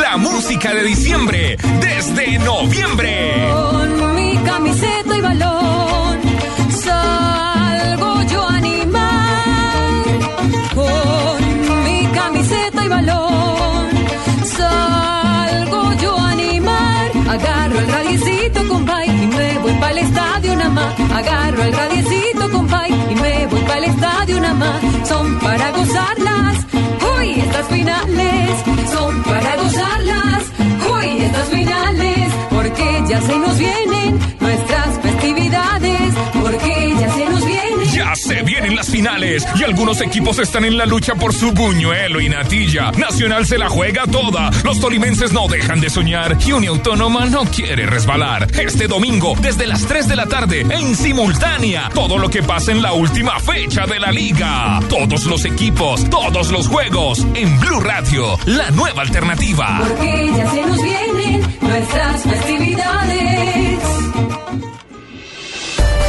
La música de diciembre desde noviembre. Con mi camiseta y balón el estadio nada más. Agarro el radiecito bike y me voy para el estadio nada más. Son para gozarlas. Hoy estas finales son para gozarlas. Hoy estas finales porque ya se nos vienen nuestras festividades. Porque ya se nos se vienen las finales y algunos equipos están en la lucha por su buñuelo y natilla. Nacional se la juega toda. Los tolimenses no dejan de soñar y Uniautónoma no quiere resbalar. Este domingo, desde las 3 de la tarde, en simultánea, todo lo que pasa en la última fecha de la liga. Todos los equipos, todos los juegos, en Blue Radio, la nueva alternativa. Porque ya se nos vienen nuestras festividades.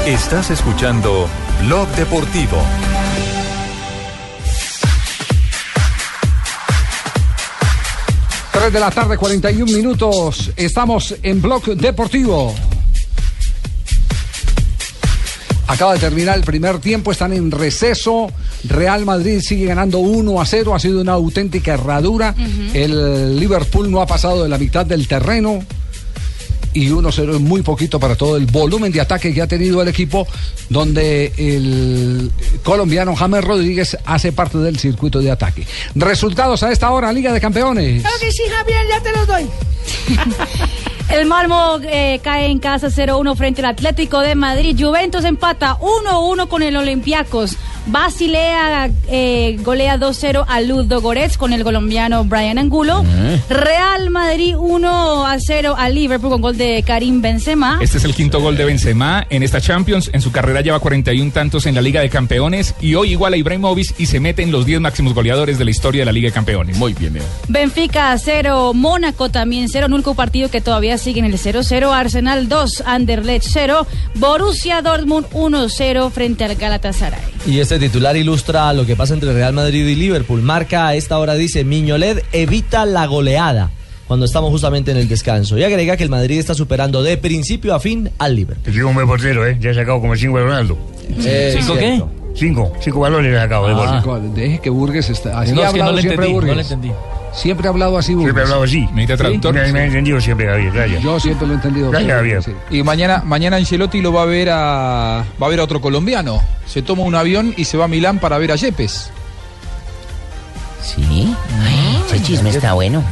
Estás escuchando Blog Deportivo. Tres de la tarde, 41 minutos. Estamos en Blog Deportivo. Acaba de terminar el primer tiempo, están en receso. Real Madrid sigue ganando 1 a 0, ha sido una auténtica herradura. El Liverpool no ha pasado de la mitad del terreno. Y 1-0 es muy poquito para todo el volumen de ataque que ha tenido el equipo, donde el colombiano James Rodríguez hace parte del circuito de ataque. Resultados a esta hora, Liga de Campeones. Claro que sí, Javier, ya te los doy. El Malmo eh, cae en casa 0-1 frente al Atlético de Madrid. Juventus empata 1-1 con el Olympiacos. Basilea eh, golea 2-0 a Ludo Goretz con el colombiano Brian Angulo. Eh. Real Madrid 1-0 a Liverpool con gol de Karim Benzema. Este es el quinto gol de Benzema en esta Champions. En su carrera lleva 41 tantos en la Liga de Campeones y hoy igual a Ibrahimovic y se mete en los 10 máximos goleadores de la historia de la Liga de Campeones. Muy bien, Leo. Benfica 0, Mónaco también 0, único partido que todavía sigue en el 0-0, Arsenal 2, Anderlecht 0, Borussia Dortmund 1-0 frente al Galatasaray. Y este titular ilustra lo que pasa entre Real Madrid y Liverpool. Marca a esta hora, dice, Miñoled evita la goleada cuando estamos justamente en el descanso. Y agrega que el Madrid está superando de principio a fin al Liverpool. Te digo un buen portero, ¿eh? Ya ha sacado como cinco de Ronaldo. Eh, ¿Cinco cierto. Cinco, cinco balones le ha sacado de Ah, gol. ¿cuál? Deje que Burgues está. Así No, ha es que hablado no le entendí, no le entendí. Siempre ha hablado así. Siempre ha hablado así. ¿Necesita traductor? Me, me ha entendido siempre, Javier. Gracias. Yo siempre lo he entendido. Gracias, Javier. Sí. Y mañana, mañana Ancelotti lo va a ver a va a ver a otro colombiano. Se toma un avión y se va a Milán para ver a Yepes. Sí. Ay, ese chisme está bueno.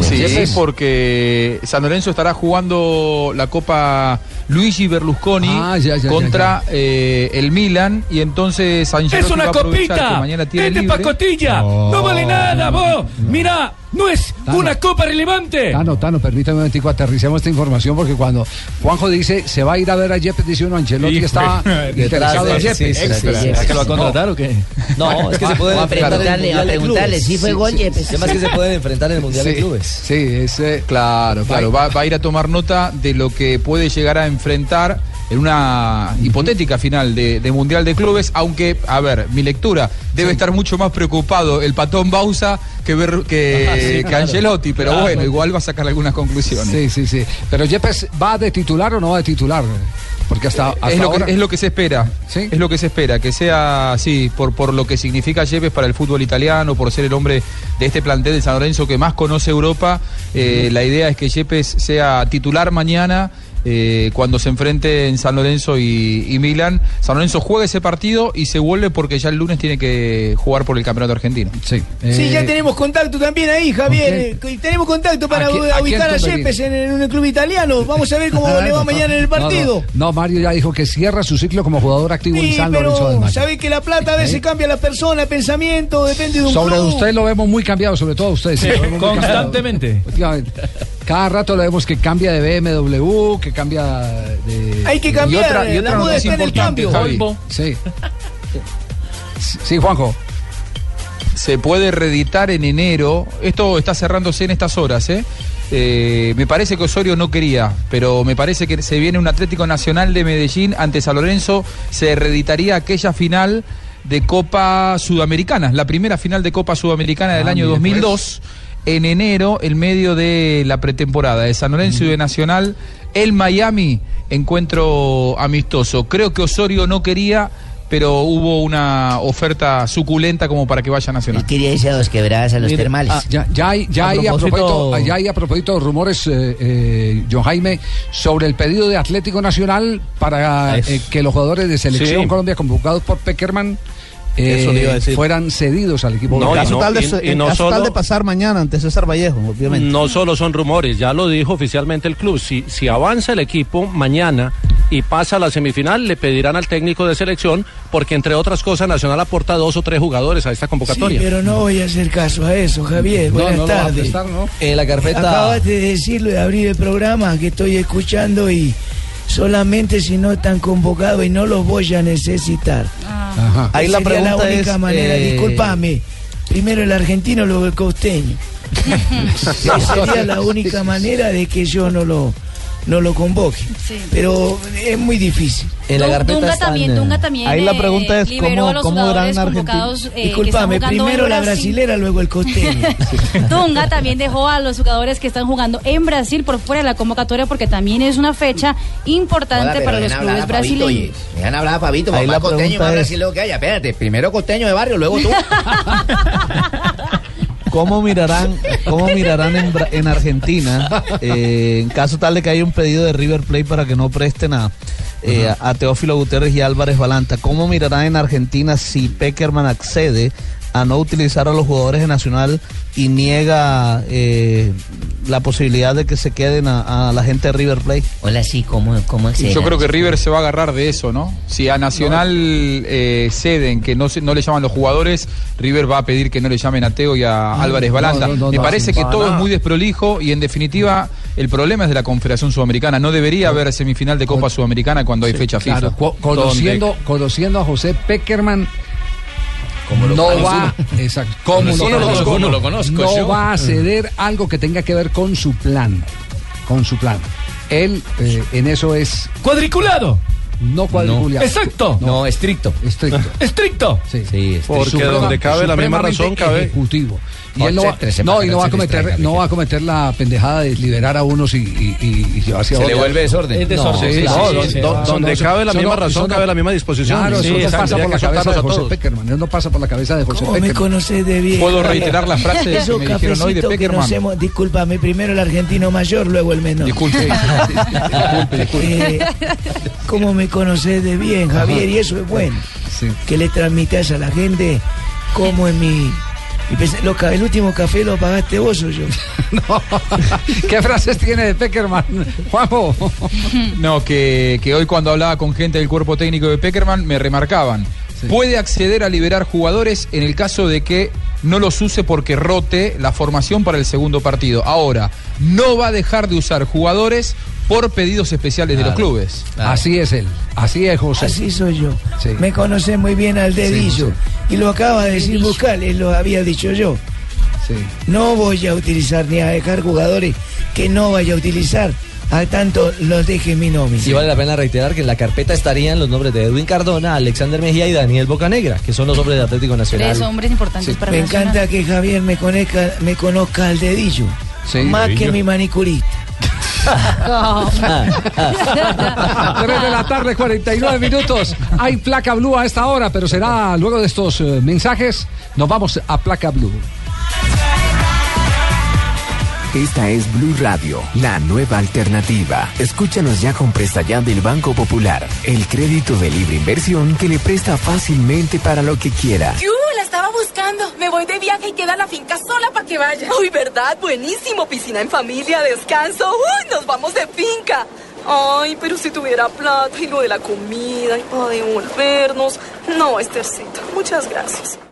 Sí, Yepes. porque San Lorenzo estará jugando la Copa Luigi Berlusconi Ah, ya, ya, contra eh, el Milan y entonces Ancelotti Es una va a aprovechar copita. que mañana tiene libre. pacotilla. No, vale nada, vos. Mira, no es una copa relevante. Tano, Tano, permítame un momentico, aterricemos esta información porque cuando Juanjo dice se va a ir a ver a Yepes, dice uno, Ancelotti está detrás interesado de- en Yepes. sí, sí, sí. ¿Es que lo va a contratar o qué? No, es que se pueden enfrentar en el Mundial de preguntarle, Clubes. ¿sí fue gol, Yepes? Además que se pueden enfrentar en el Mundial de Sí. Clubes. Sí, ese. Claro, claro. Va, va a ir a tomar nota de lo que puede llegar a enfrentar en una hipotética final de, de Mundial de Clubes, aunque, a ver, mi lectura, debe estar mucho más preocupado el patón Bausa que, ver, que, Ah, sí, que claro. Ancelotti, pero Claro. bueno, igual va a sacar algunas conclusiones. Sí, sí, sí. Pero Yepes va de titular o no va de titular? Porque hasta, hasta es, lo ahora. que, es lo que se espera. Es lo que se espera, que sea así, por, por lo que significa Yepes para el fútbol italiano, por ser el hombre de este plantel de San Lorenzo que más conoce Europa. eh, La idea es que Yepes sea titular mañana eh, cuando se enfrente en San Lorenzo y, y Milan. San Lorenzo juega ese partido y se vuelve porque ya el lunes tiene que jugar por el campeonato argentino. Sí. Sí, ya tenemos contacto también ahí, Javier. Eh, ¿Con Eh, Tenemos contacto para ¿A a ubicar a Yepes en, el- en el club italiano. Vamos a ver cómo le va mañana en el No, no, partido. No, Mario ya dijo que cierra su ciclo como jugador activo en San Lorenzo del sabés que la plata a veces ¿Eh? cambia la persona, el pensamiento, depende de un Sobre club. usted lo vemos muy cambiado, sobre todo usted. Sí, vemos muy constantemente. cambiado. Últimamente. Cada rato lo vemos que cambia de BMW, que cambia de. Hay que y cambiar, otra- y otra moda noticia está en el cambio. Sí. Sí, Juanjo. se puede reeditar en enero. Esto está cerrándose en estas horas, ¿eh? Eh, me parece que Osorio no quería, pero me parece que se viene un Atlético Nacional de Medellín ante San Lorenzo. Se reeditaría aquella final de Copa Sudamericana, la primera final de Copa Sudamericana del Ah, año mire, 2002. En enero, en medio de la pretemporada de San Lorenzo y de Nacional, el Miami, encuentro amistoso. Creo que Osorio no quería, pero hubo una oferta suculenta como para que vaya a Nacional. Quería irse a dos quebradas a los Mire, termales. ah, ya, ya hay, ya A hay a propósito- propósito, ya hay a propósito rumores, eh, eh, John Jaime, sobre el pedido de Atlético Nacional para eh, que los jugadores de Selección Sí. Colombia convocados por Peckerman eh, Eso le iba a decir. fueran cedidos al equipo. No, local. y no- tal de, y- y en no caso tal de pasar mañana ante César Vallejo, obviamente. No solo son rumores, ya lo dijo oficialmente el club. Si, si avanza el equipo mañana y pasa a la semifinal, le pedirán al técnico de selección, porque entre otras cosas Nacional aporta dos o tres jugadores a esta Sí, convocatoria. pero no voy a hacer caso a eso, Javier. No, Buenas no lo va a tardes. ¿no? En la carpeta- Acabaste de decirlo de abrir el programa que estoy escuchando y solamente si no están convocados y no los voy a necesitar. Ajá. Ahí la Sería pregunta la única es, manera, eh, discúlpame. Primero el argentino, luego el costeño. Esa sería la única manera de que yo no lo no lo convoque. Pero es muy difícil. En la carpeta Dunga están, también, Dunga también ahí la eh, pregunta es liberó cómo- a los cómo en Argentina. convocados, eh, jugando primero la Brasil. brasilera, luego el costeño. Dunga también dejó a los jugadores que están jugando en Brasil por fuera de la convocatoria porque también es una fecha importante Hola, para los clubes brasileños. oye. Dejan hablar a Fabito, la costeño más es- Brasil lo que haya. Espérate, primero costeño de barrio, luego tú. ¿Cómo mirarán, cómo mirarán en, Argentina, eh, en caso tal de que haya un pedido de River Plate para que no presten a, eh, a- a Teófilo Gutiérrez y Álvarez Balanta? ¿Cómo mirarán en Argentina si Peckerman accede a no utilizar a los jugadores de Nacional y niega eh, la posibilidad de que se queden a, a la gente de River Plate? Hola, sí, ¿cómo, cómo Yo creo que River se va a agarrar de eso, ¿no? Si a Nacional eh, ceden que no, le llaman los jugadores, River va a pedir que no le llamen a Teo y a Álvarez no, Balanta. no, no, Me parece que todo nada. es muy desprolijo y en definitiva el problema es de la Confederación Sudamericana. No debería haber semifinal de Copa Sudamericana cuando hay fecha Claro, FIFA. co- conociendo, conociendo a José Peckerman. No va, exacto, como lo conozco, como lo conozco no yo. va a ceder algo que tenga que ver con su plan, con su plan. Él eh, en eso es cuadriculado. No cuadriculado. Exacto. No, estricto. Estricto. Estricto. Sí. Porque donde cabe la misma razón, cabe- ejecutivo. Y él no va, no, y no va a cometer, no va a cometer la pendejada de liberar a unos y, y, y, y llevarse a Se le otros. vuelve desorden. Es desorden, No, sí, sí, sí, no, sí, no, sí, no, sí. eso Donde cabe la misma no- razón, cabe la misma disposición. Claro, Sí, eso no pasa por la cabeza de José. Peckerman. Eso no pasa por la cabeza de José ¿Cómo me Peckerman. conoces de bien? ¿Puedo reiterar las frases que me dijeron hoy de Peckerman? Discúlpame, primero el argentino mayor, luego el menor. Disculpe, disculpe, disculpe. Eh, ¿Cómo me conoces de bien, Javier? Y eso es bueno. Que le transmitas a la gente cómo es mi... mi pens- los ca- el último café lo pagaste vos o yo. ¿Qué frases tiene de Peckerman, Juanjo? No, que, que hoy cuando hablaba con gente del cuerpo técnico de Peckerman me remarcaban. Puede acceder a liberar jugadores en el caso de que no los use porque rote la formación para el segundo partido. Ahora, no va a dejar de usar jugadores por pedidos especiales de los Claro. clubes. Así es él, así es José. Así soy yo. Me conoces muy bien al dedillo. y lo acaba de decir Buscales, lo había dicho yo. No voy a utilizar ni a dejar jugadores que no vaya a utilizar. A tanto los deje en mi nómina. Y vale la pena reiterar que en la carpeta estarían los nombres de Edwin Cardona, Alexander Mejía y Daniel Bocanegra, que son los hombres de Atlético Nacional. Tres hombres importantes para Me Nacional. encanta que Javier me conozca, me conozca al dedillo. más dedillo. que mi manicurista. Tres de la tarde, 49 minutos. Hay placa blue a esta hora, pero será luego de estos eh, mensajes. Nos vamos a placa blue. Esta es Blue Radio, la nueva alternativa. Escúchanos ya con presta ya del Banco Popular, el crédito de libre inversión que le presta fácilmente para lo que quiera. ¡Yu! La estaba buscando. Me voy de viaje y queda la finca sola para que vaya. Uy, ¿verdad? Buenísimo. Piscina en familia, descanso. Uy, nos vamos de finca. Ay, pero si tuviera plata y lo de la comida y para devolvernos. No, Estercita, muchas gracias.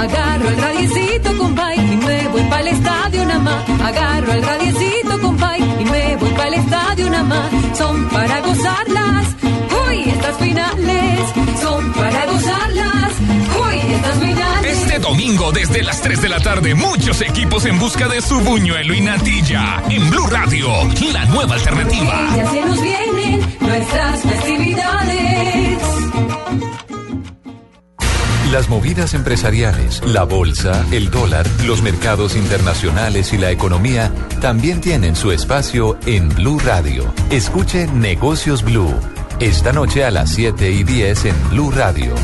Agarro el radiecito, compay, y me voy para el estadio nada más. Agarro el radiecito, compay, y me voy para el estadio nada más. Son para gozarlas. Uy, estas finales son para gozarlas. Uy, estas finales. Este domingo desde las 3 de la tarde, muchos equipos en busca de su buñuelo y natilla. En Blue Radio, la nueva alternativa. Ya se nos vienen nuestras festividades. Las movidas empresariales, la bolsa, el dólar, los mercados internacionales y la economía también tienen su espacio en Blue Radio. Escuche Negocios Blue. Esta noche a las 7 y 10 en Blue Radio.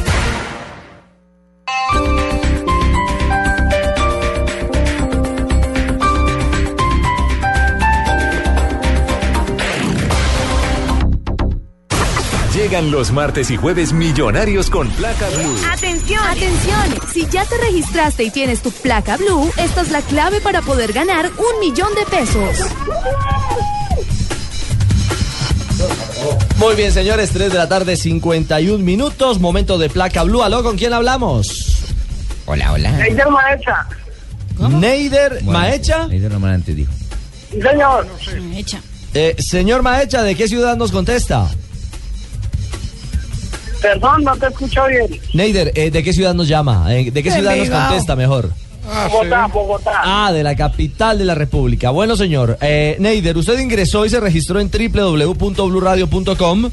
Llegan los martes y jueves millonarios con placa blue. Atención, atención. Si ya te registraste y tienes tu placa blue, esta es la clave para poder ganar un millón de pesos. Muy bien, señores, 3 de la tarde, 51 minutos, momento de placa blue. ¿Aló, con quién hablamos? Hola, hola. Neider Maecha. Neider Maecha. Neider Romanante dijo. Sí, señor. Eh, señor Maecha, ¿de qué ciudad nos contesta? Perdón, no te escucho bien. Neider, eh, ¿de qué ciudad nos llama? Eh, ¿De qué ciudad nos contesta mejor? Bogotá, Bogotá. Ah, de la capital de la República. Bueno, señor, eh, Neider, usted ingresó y se registró en www.bluradio.com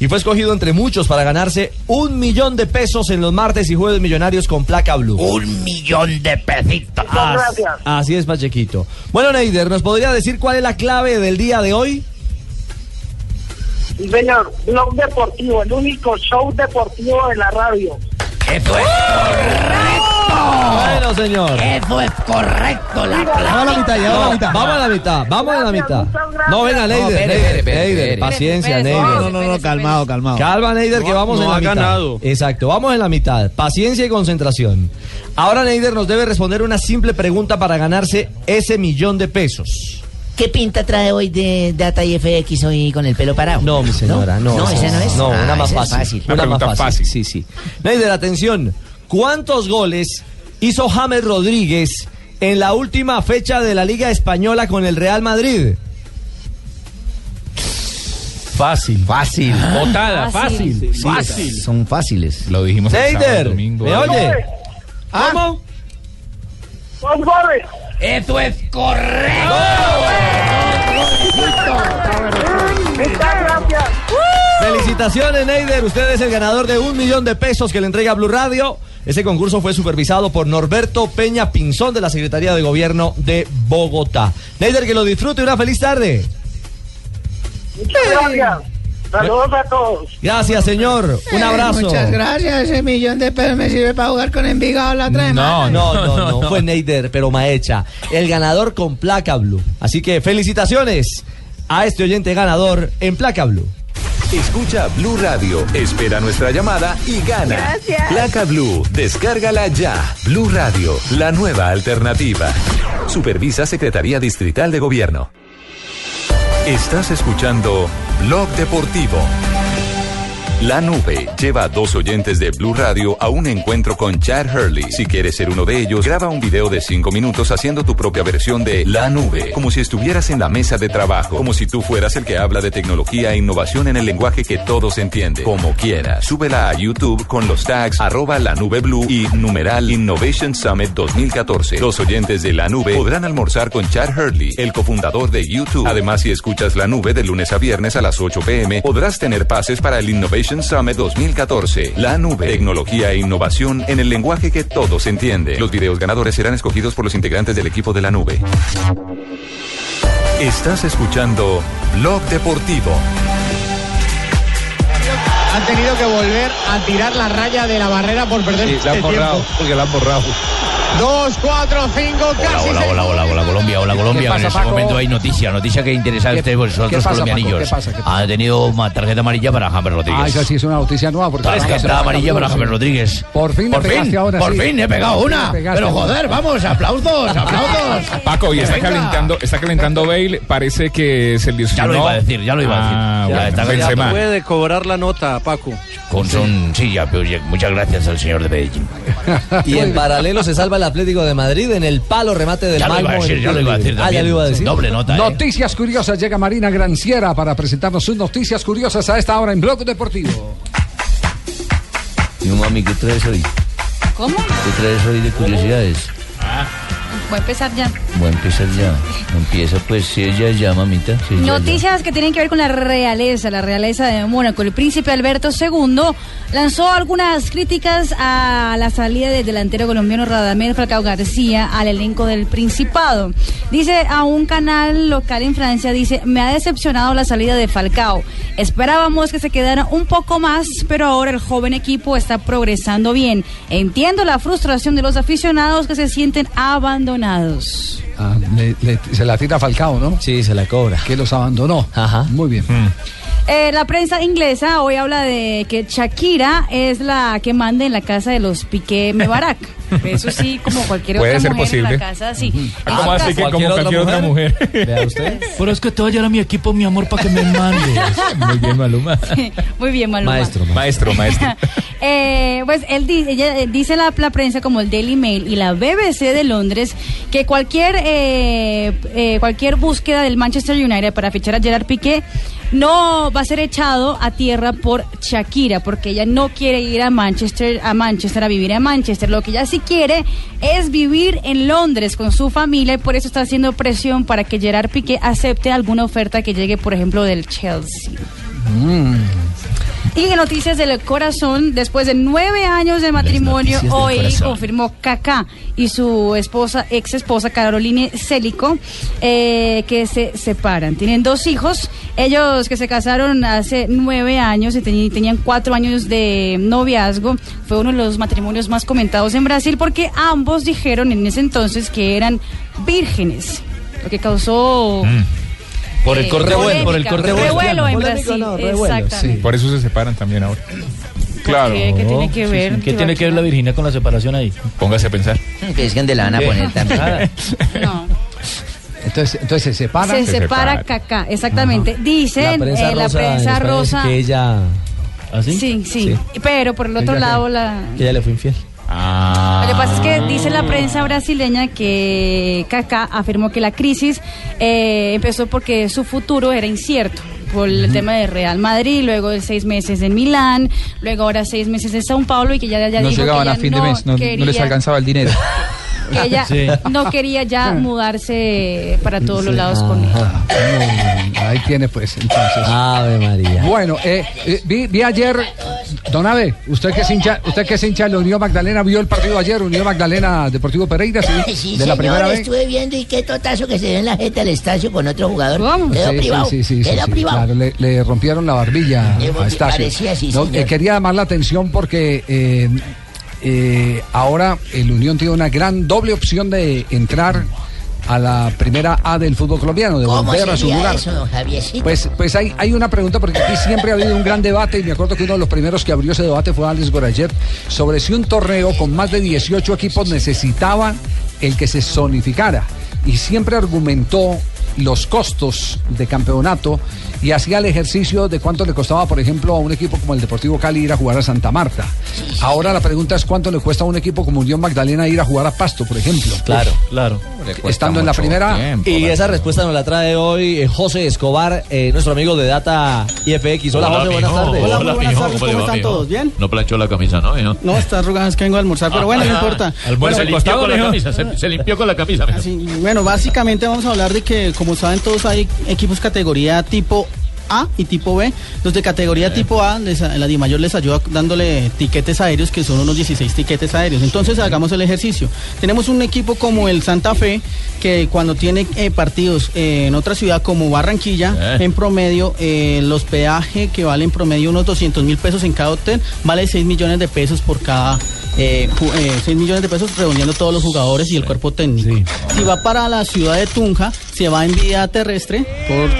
y fue escogido entre muchos para ganarse un millón de pesos en los martes y jueves millonarios con placa blue. Un millón de pesitos. Muchas gracias. Así es, Pachequito. Bueno, Neider, ¿nos podría decir cuál es la clave del día de hoy? Señor. Blog Deportivo, el único show deportivo de la radio. Eso es Bueno, señor. Eso es correcto. La Vamos a la mitad, ya vamos a la mitad. Vamos a la mitad, vamos a la mitad. No, venga, Neider, Neider, Neider, paciencia, Neider. No, no, no, calmado, calmado. Calma, Neider, que vamos no en la ha mitad. ganado. Exacto, vamos en la mitad. Paciencia y concentración. Ahora Neider nos debe responder una simple pregunta para ganarse ese millón de pesos. ¿Qué pinta trae hoy de Data y FX hoy con el pelo parado? No, mi señora, no. No, esa no es. No, Ah, una más esa es fácil. Una Una más fácil. Sí, sí. Neider, atención. ¿Cuántos goles hizo James Rodríguez en la última fecha de la Liga Española con el Real Madrid? Fácil. Fácil. Botada, fácil. Sí, Fácil. Son fáciles. Lo dijimos el sábado, Neider, domingo. ¿me oye? ¿Cómo? Dos goles. Eso es correcto. Muchas gracias. Felicitaciones, Neider. Usted es el ganador de un millón de pesos que le entrega Blue Radio. Ese concurso fue supervisado por Norberto Peña Pinzón de la Secretaría de Gobierno de Bogotá. Neider, que lo disfrute. Una feliz tarde. Muchas gracias. Saludos a todos. Gracias, señor. Un abrazo. Muchas gracias. Ese millón de pesos me sirve para jugar con Envigado la otra semana. No, no, no, no, fue Neider, pero Maecha, el ganador con placa blue. Así que felicitaciones a este oyente ganador en placa blue. Escucha Blue Radio, espera nuestra llamada y gana. Gracias. Placa Blue, descárgala ya. Blue Radio, la nueva alternativa. Supervisa Secretaría Distrital de Gobierno. Estás escuchando Blog Deportivo. La nube lleva a dos oyentes de Blue Radio a un encuentro con Chad Hurley. Si quieres ser uno de ellos, graba un video de cinco minutos haciendo tu propia versión de La nube, como si estuvieras en la mesa de trabajo, como si tú fueras el que habla de tecnología e innovación en el lenguaje que todos entienden, como quieras. Súbela a YouTube con los tags arroba la nube blue y numeral Innovation Summit 2014. Los oyentes de La nube podrán almorzar con Chad Hurley, el cofundador de YouTube. Además, si escuchas La nube de lunes a viernes a las 8 pm, podrás tener pases para el Innovation Summit 2014. La nube, tecnología e innovación en el lenguaje que todos entienden. Los videos ganadores serán escogidos por los integrantes del equipo de la nube. Estás escuchando Blog Deportivo. Han tenido que volver a tirar la raya de la barrera por perder Sí, la han este borrado, tiempo. porque la han borrado. Dos, cuatro, cinco, casi Hola, hola, hola, hola, Colombia, hola, Colombia. pasa, en este Paco? momento hay noticia, noticia que interesa a ¿Qué- ustedes, vosotros qué pasa, colombianillos. Paco? ¿Qué pasa? ¿Qué pasa? Ha tenido una tarjeta amarilla para James Rodríguez. Ah, esa sí es una noticia nueva. Porque Tarjeta amarilla para James Rodríguez. Por fin por fin, ahora por sí. fin he pegado una. Pero joder, vamos, aplausos, aplausos. Paco, y está calentando, está calentando Bale, parece que es el 19. Ya lo iba a decir, ya lo iba a decir. Ah, Ya bueno, está Benzema. Puede cobrar la nota, Paco. Con son, sí, ya, pero ya, muchas gracias al señor de Medellín. Y en paralelo se salva el Atlético de Madrid en el palo remate del Ya lo iba a Malmo. decir, ya lo tiro iba a libre. decir Ah, ya también. lo iba a decir. Doble nota, ¿eh? Noticias curiosas. Llega Marina Granciera para presentarnos sus noticias curiosas a esta hora en Blog Deportivo. Mi mami, ¿qué traes hoy? ¿Cómo? ¿Qué traes hoy de curiosidades? Voy a empezar ya. Voy a empezar ya. Empieza pues, si ella ya, mamita. si ella ya. Noticias que tienen que ver con la realeza, la realeza de Mónaco. El príncipe Alberto II lanzó algunas críticas a la salida del delantero colombiano Radamel Falcao García al elenco del Principado. Dice a un canal local en Francia, dice, me ha decepcionado la salida de Falcao. Esperábamos que se quedara un poco más, pero ahora el joven equipo está progresando bien. Entiendo la frustración de los aficionados que se sienten abandonados. Ah, le- le- se la tira Falcao, ¿no? Sí, se la cobra. Que los abandonó. Ajá. Muy bien. Eh, la prensa inglesa hoy habla de que Shakira es la que manda en la casa de los Piqué Mebarak. Eso sí, como cualquier Puede otra ser mujer en la casa, sí. En ¿Cómo así que como cualquier otra mujer? Vea usted. Pero es que te vaya a mi equipo, mi amor, para que me mandes. Muy bien, Maluma. Muy bien, Maluma. Maestro, Maestro, maestro. Eh, pues él ella, eh, dice la, la prensa como el Daily Mail y la BBC de Londres que cualquier eh, eh, cualquier búsqueda del Manchester United para fichar a Gerard Piqué no va a ser echado a tierra por Shakira porque ella no quiere ir a Manchester a Manchester a vivir a Manchester. Lo que ella sí quiere es vivir en Londres con su familia y por eso está haciendo presión para que Gerard Piqué acepte alguna oferta que llegue por ejemplo del Chelsea y en noticias del corazón, después de nueve años de matrimonio, hoy confirmó Kaká y su esposa, ex esposa Caroline Célico, eh, que se separan. Tienen dos hijos, ellos que se casaron hace nueve años y tenían cuatro años de noviazgo. Fue uno de los matrimonios más comentados en Brasil porque ambos dijeron en ese entonces que eran vírgenes, lo que causó... Por el eh, corte bueno, por el corte revuelo en Brasil, no, revuelo, sí. exactamente. Por eso se separan también ahora. Claro. qué? ¿Qué tiene que ver? ¿Qué ¿Qué tiene que ver la virginidad con la separación ahí? Póngase a pensar. Que es que le van a poner también. No. Entonces, entonces se separan. Se separa Kaká, exactamente. Dicen La prensa eh, la rosa, en prensa rosa. que ella... ¿Así? Sí, sí, Pero por el otro Ella lado, que- la. Que ella le fue infiel. Ah. Lo que pasa es que dice la prensa brasileña que Kaká afirmó que la crisis eh, empezó porque su futuro era incierto por el tema de Real Madrid, luego de seis meses en Milán, luego ahora seis meses en Sao Paulo y que ya, ya no dijo llegaban que a fin de mes, no, no les alcanzaba el dinero. que ella Sí. no quería ya mudarse para todos los lados con él. Ahí tiene pues entonces. Ave María. Bueno, eh, eh, vi, vi ayer, Don Abe, usted que es hincha, usted que es hincha de la Unión Magdalena, vio el partido ayer, Unión Magdalena Deportivo Pereira, sí, Sí, de la primera vez. estuve viendo y qué totazo que se dio en la jeta del estadio con otro jugador. Quedó Sí, sí, privado. sí, sí, sí, quedó privado. claro, le, le rompieron la barbilla Le a Estacio. parecía No, eh, quería llamar la atención porque eh, ahora el Unión tiene una gran doble opción de entrar a la primera A del fútbol colombiano, de ¿Cómo volver a su lugar. eso? Pues, pues hay, hay una pregunta, porque aquí siempre ha habido un gran debate, y me acuerdo que uno de los primeros que abrió ese debate fue Alex Gorayev, sobre si un torneo con más de 18 equipos necesitaba el que se zonificara. Y siempre argumentó los costos de campeonato y hacía el ejercicio de cuánto le costaba, por ejemplo, a un equipo como el Deportivo Cali ir a jugar a Santa Marta. Ahora la pregunta es cuánto le cuesta a un equipo como Unión Magdalena ir a jugar a Pasto, por ejemplo. Claro, claro. Estando en la primera. Y esa respuesta nos la trae hoy eh, José Escobar, eh, nuestro amigo de Data IFX. Hola, José, buenas mijo. tardes. Hola, muy buenas mijo, tardes, ¿cómo le ¿cómo va, están mijo? todos? ¿Bien? No planchó la camisa, ¿no? No, está arrugada, es que vengo a almorzar, pero bueno, no importa. Almuerzo Bueno, se limpió con la camisa, se, se limpió con la camisa. Así, bueno, básicamente vamos a hablar de que, como saben todos, hay equipos categoría tipo A y tipo B. Los de categoría tipo A, les- la DIMAYOR les ayuda dándole tiquetes aéreos, que son unos 16 tiquetes aéreos. Entonces, hagamos el ejercicio. Tenemos un equipo como el Santa Fe, que cuando tiene eh, partidos eh, en otra ciudad como Barranquilla, en promedio, eh, los peajes que valen promedio unos 200 mil pesos en cada hotel, vale 6 millones de pesos por cada eh, ju- eh, 6 millones de pesos redondeando todos los jugadores y el cuerpo técnico. Si va para la ciudad de Tunja, se va en vía terrestre por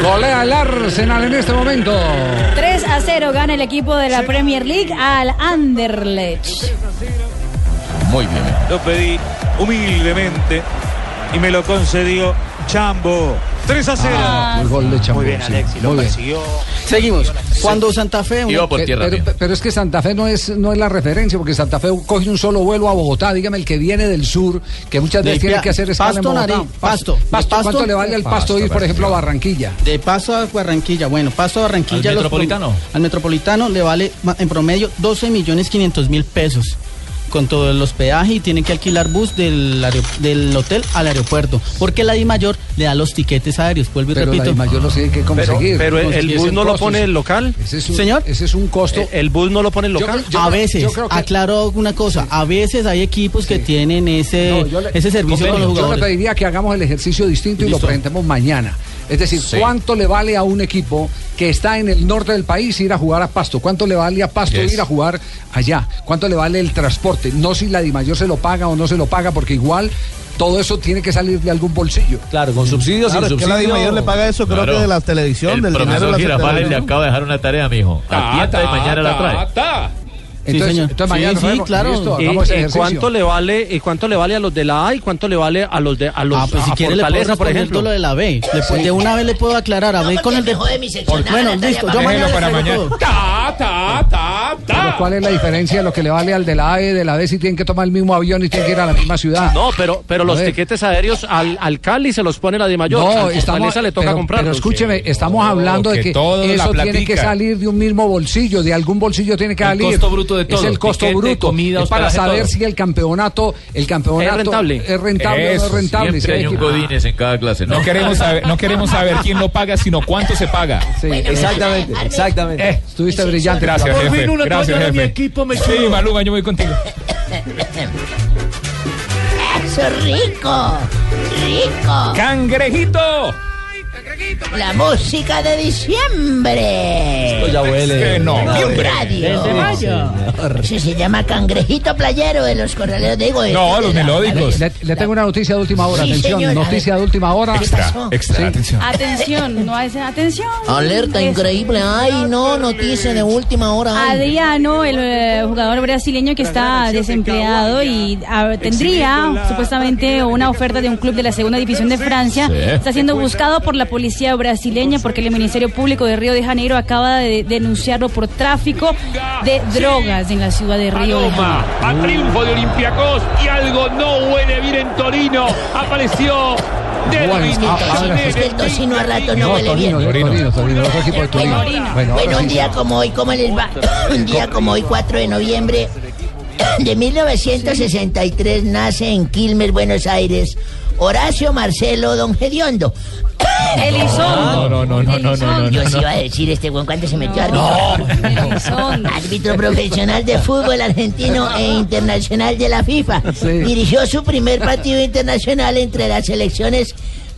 Golea el Arsenal en este momento. 3 a 0 gana el equipo de la Premier League al Anderlecht. Muy bien. Lo pedí humildemente y me lo concedió Chambo. 3 a 0. Ah, el gol de Chambó, Muy bien, sí. Alexi, lo persiguió. Seguimos. Cuando Santa Fe... Iba por tierra, pero, pero es que Santa Fe no es, no es la referencia, porque Santa Fe coge un solo vuelo a Bogotá. Dígame el que viene del sur, que muchas veces tiene que hacer escala en Pasto, Bogotá. Nariz, Pasto. Pasto. De ¿Cuánto Pasto- le vale al Pasto, Pasto, ir, por ejemplo, a Barranquilla? De Paso a Barranquilla. Bueno, Paso a Barranquilla. ¿Al los Metropolitano? pro- al Metropolitano le vale en promedio 12 millones 500 mil pesos. Con todos los peajes y tiene que alquilar bus del, del hotel al aeropuerto. Porque la DIMAYOR le da los tiquetes aéreos. Vuelvo y Pero la repito. DIMAYOR los tiene que conseguir. Pero el bus no lo pone el local. Ese es un, Señor. Ese es un costo. El bus no lo pone el local. a veces, yo creo que- aclaro una cosa, a veces hay equipos que tienen ese, No, le- ese servicio con los Yo le jugadores. pediría que hagamos el ejercicio distinto y lo presentemos mañana. Es decir, Sí. ¿cuánto le vale a un equipo que está en el norte del país ir a jugar a Pasto? ¿Cuánto le vale a Pasto Yes. ir a jugar allá? ¿Cuánto le vale el transporte? No si la DIMAYOR se lo paga o no se lo paga, porque igual todo eso tiene que salir de algún bolsillo. Claro, con subsidios Claro, es que la DIMAYOR le paga eso, creo Claro. que de la televisión, El del dinero de la Girafales le acaba de dejar una tarea, mijo. Atienda y mañana la trae. Entonces, Sí, mañana claro. Listo, ¿Y, hagamos ese y ejercicio. cuánto le vale y cuánto le vale a los de la A y cuánto le vale a los de a los Ah, pues si a quiere le puedo Fortaleza, por ejemplo? lo de la B. Le De una vez le puedo aclarar. A ver con el de... Por- Bueno, listo. Yo mañana para mañana. Ta, ta, ta, Pero ¿cuál es la diferencia de lo que le vale al de la A y de la B si tienen que tomar el mismo avión y tienen que ir a la misma ciudad? No, pero, pero A los ver. tiquetes aéreos al, al Cali se los pone la de mayor. No, a estamos, Fortaleza le toca comprar. pero escúcheme, estamos hablando de que eso tiene que salir de un mismo bolsillo, de algún bolsillo tiene que salir. costo bruto de todo, Es el costo tiquete, bruto. comida, es para saber todo. si el campeonato, el campeonato Es rentable. es rentable o no Eso, es rentable. Siempre Si hay un Godínez en cada clase, ¿no? No queremos saber, no queremos saber quién lo paga, sino cuánto se paga. Sí, exactamente, exactamente. Eh, Estuviste brillante. Gracias, Por jefe. fin una Gracias, de mi jefe. equipo, me sí. Maluma, yo voy contigo. Eso es rico, rico. ¡Cangrejito! La música de diciembre. Esto ya huele. Eh, no, Radio. Desde mayo. Ese se llama cangrejito playero de los corraleros. Digo, este de la- Le, le tengo una noticia de última hora. Sí, atención, señora. noticia de última hora. Extra, extra, Sí. atención. Atención, no es atención. Alerta Es- increíble. Ay, no, noticia de última hora. ay. Adriano, el eh, jugador brasileño que está desempleado y ah, tendría supuestamente una oferta de un club de la segunda división de Francia, Sí. está siendo buscado por la policía brasileña porque el Ministerio Público de Río de Janeiro acaba de denunciarlo por tráfico de drogas en la ciudad de Río de Janeiro. a triunfo de Olympiacos y algo no huele bien en Torino. Apareció Derwin Es que el tocino a rato no, huele bien. Torino, Torino, otro equipo de Torino. Bueno, Bueno, un día como hoy, ¿cómo les va? Un día como hoy, 4 de noviembre de 1963, nace en Quilmes, Buenos Aires, Horacio Marcelo Don Gediondo. Elizondo. No, no, no, no, no, no, no. Yo sí iba a decir este buen cuánto se metió árbitro. Elizondo. Árbitro profesional de fútbol argentino e internacional de la FIFA. Dirigió su primer partido internacional entre las selecciones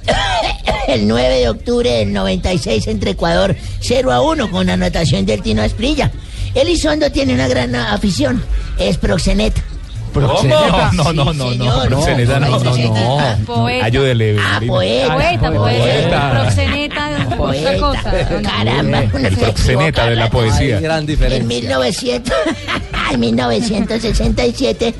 el 9 de octubre del 96 entre Ecuador 0 a 1 con anotación del Tino Asprilla. Elizondo tiene una gran afición, es proxeneta. ¿Cómo? No, no, no, no. señor. Proxeneta, no, no, no. Poeta. Ayúdele. Ah, poeta. Poeta, poeta, proxeneta, otra Poeta. cosa. Caramba, El se proxeneta de la poesía. Gran En diferencia. 1900, en 1967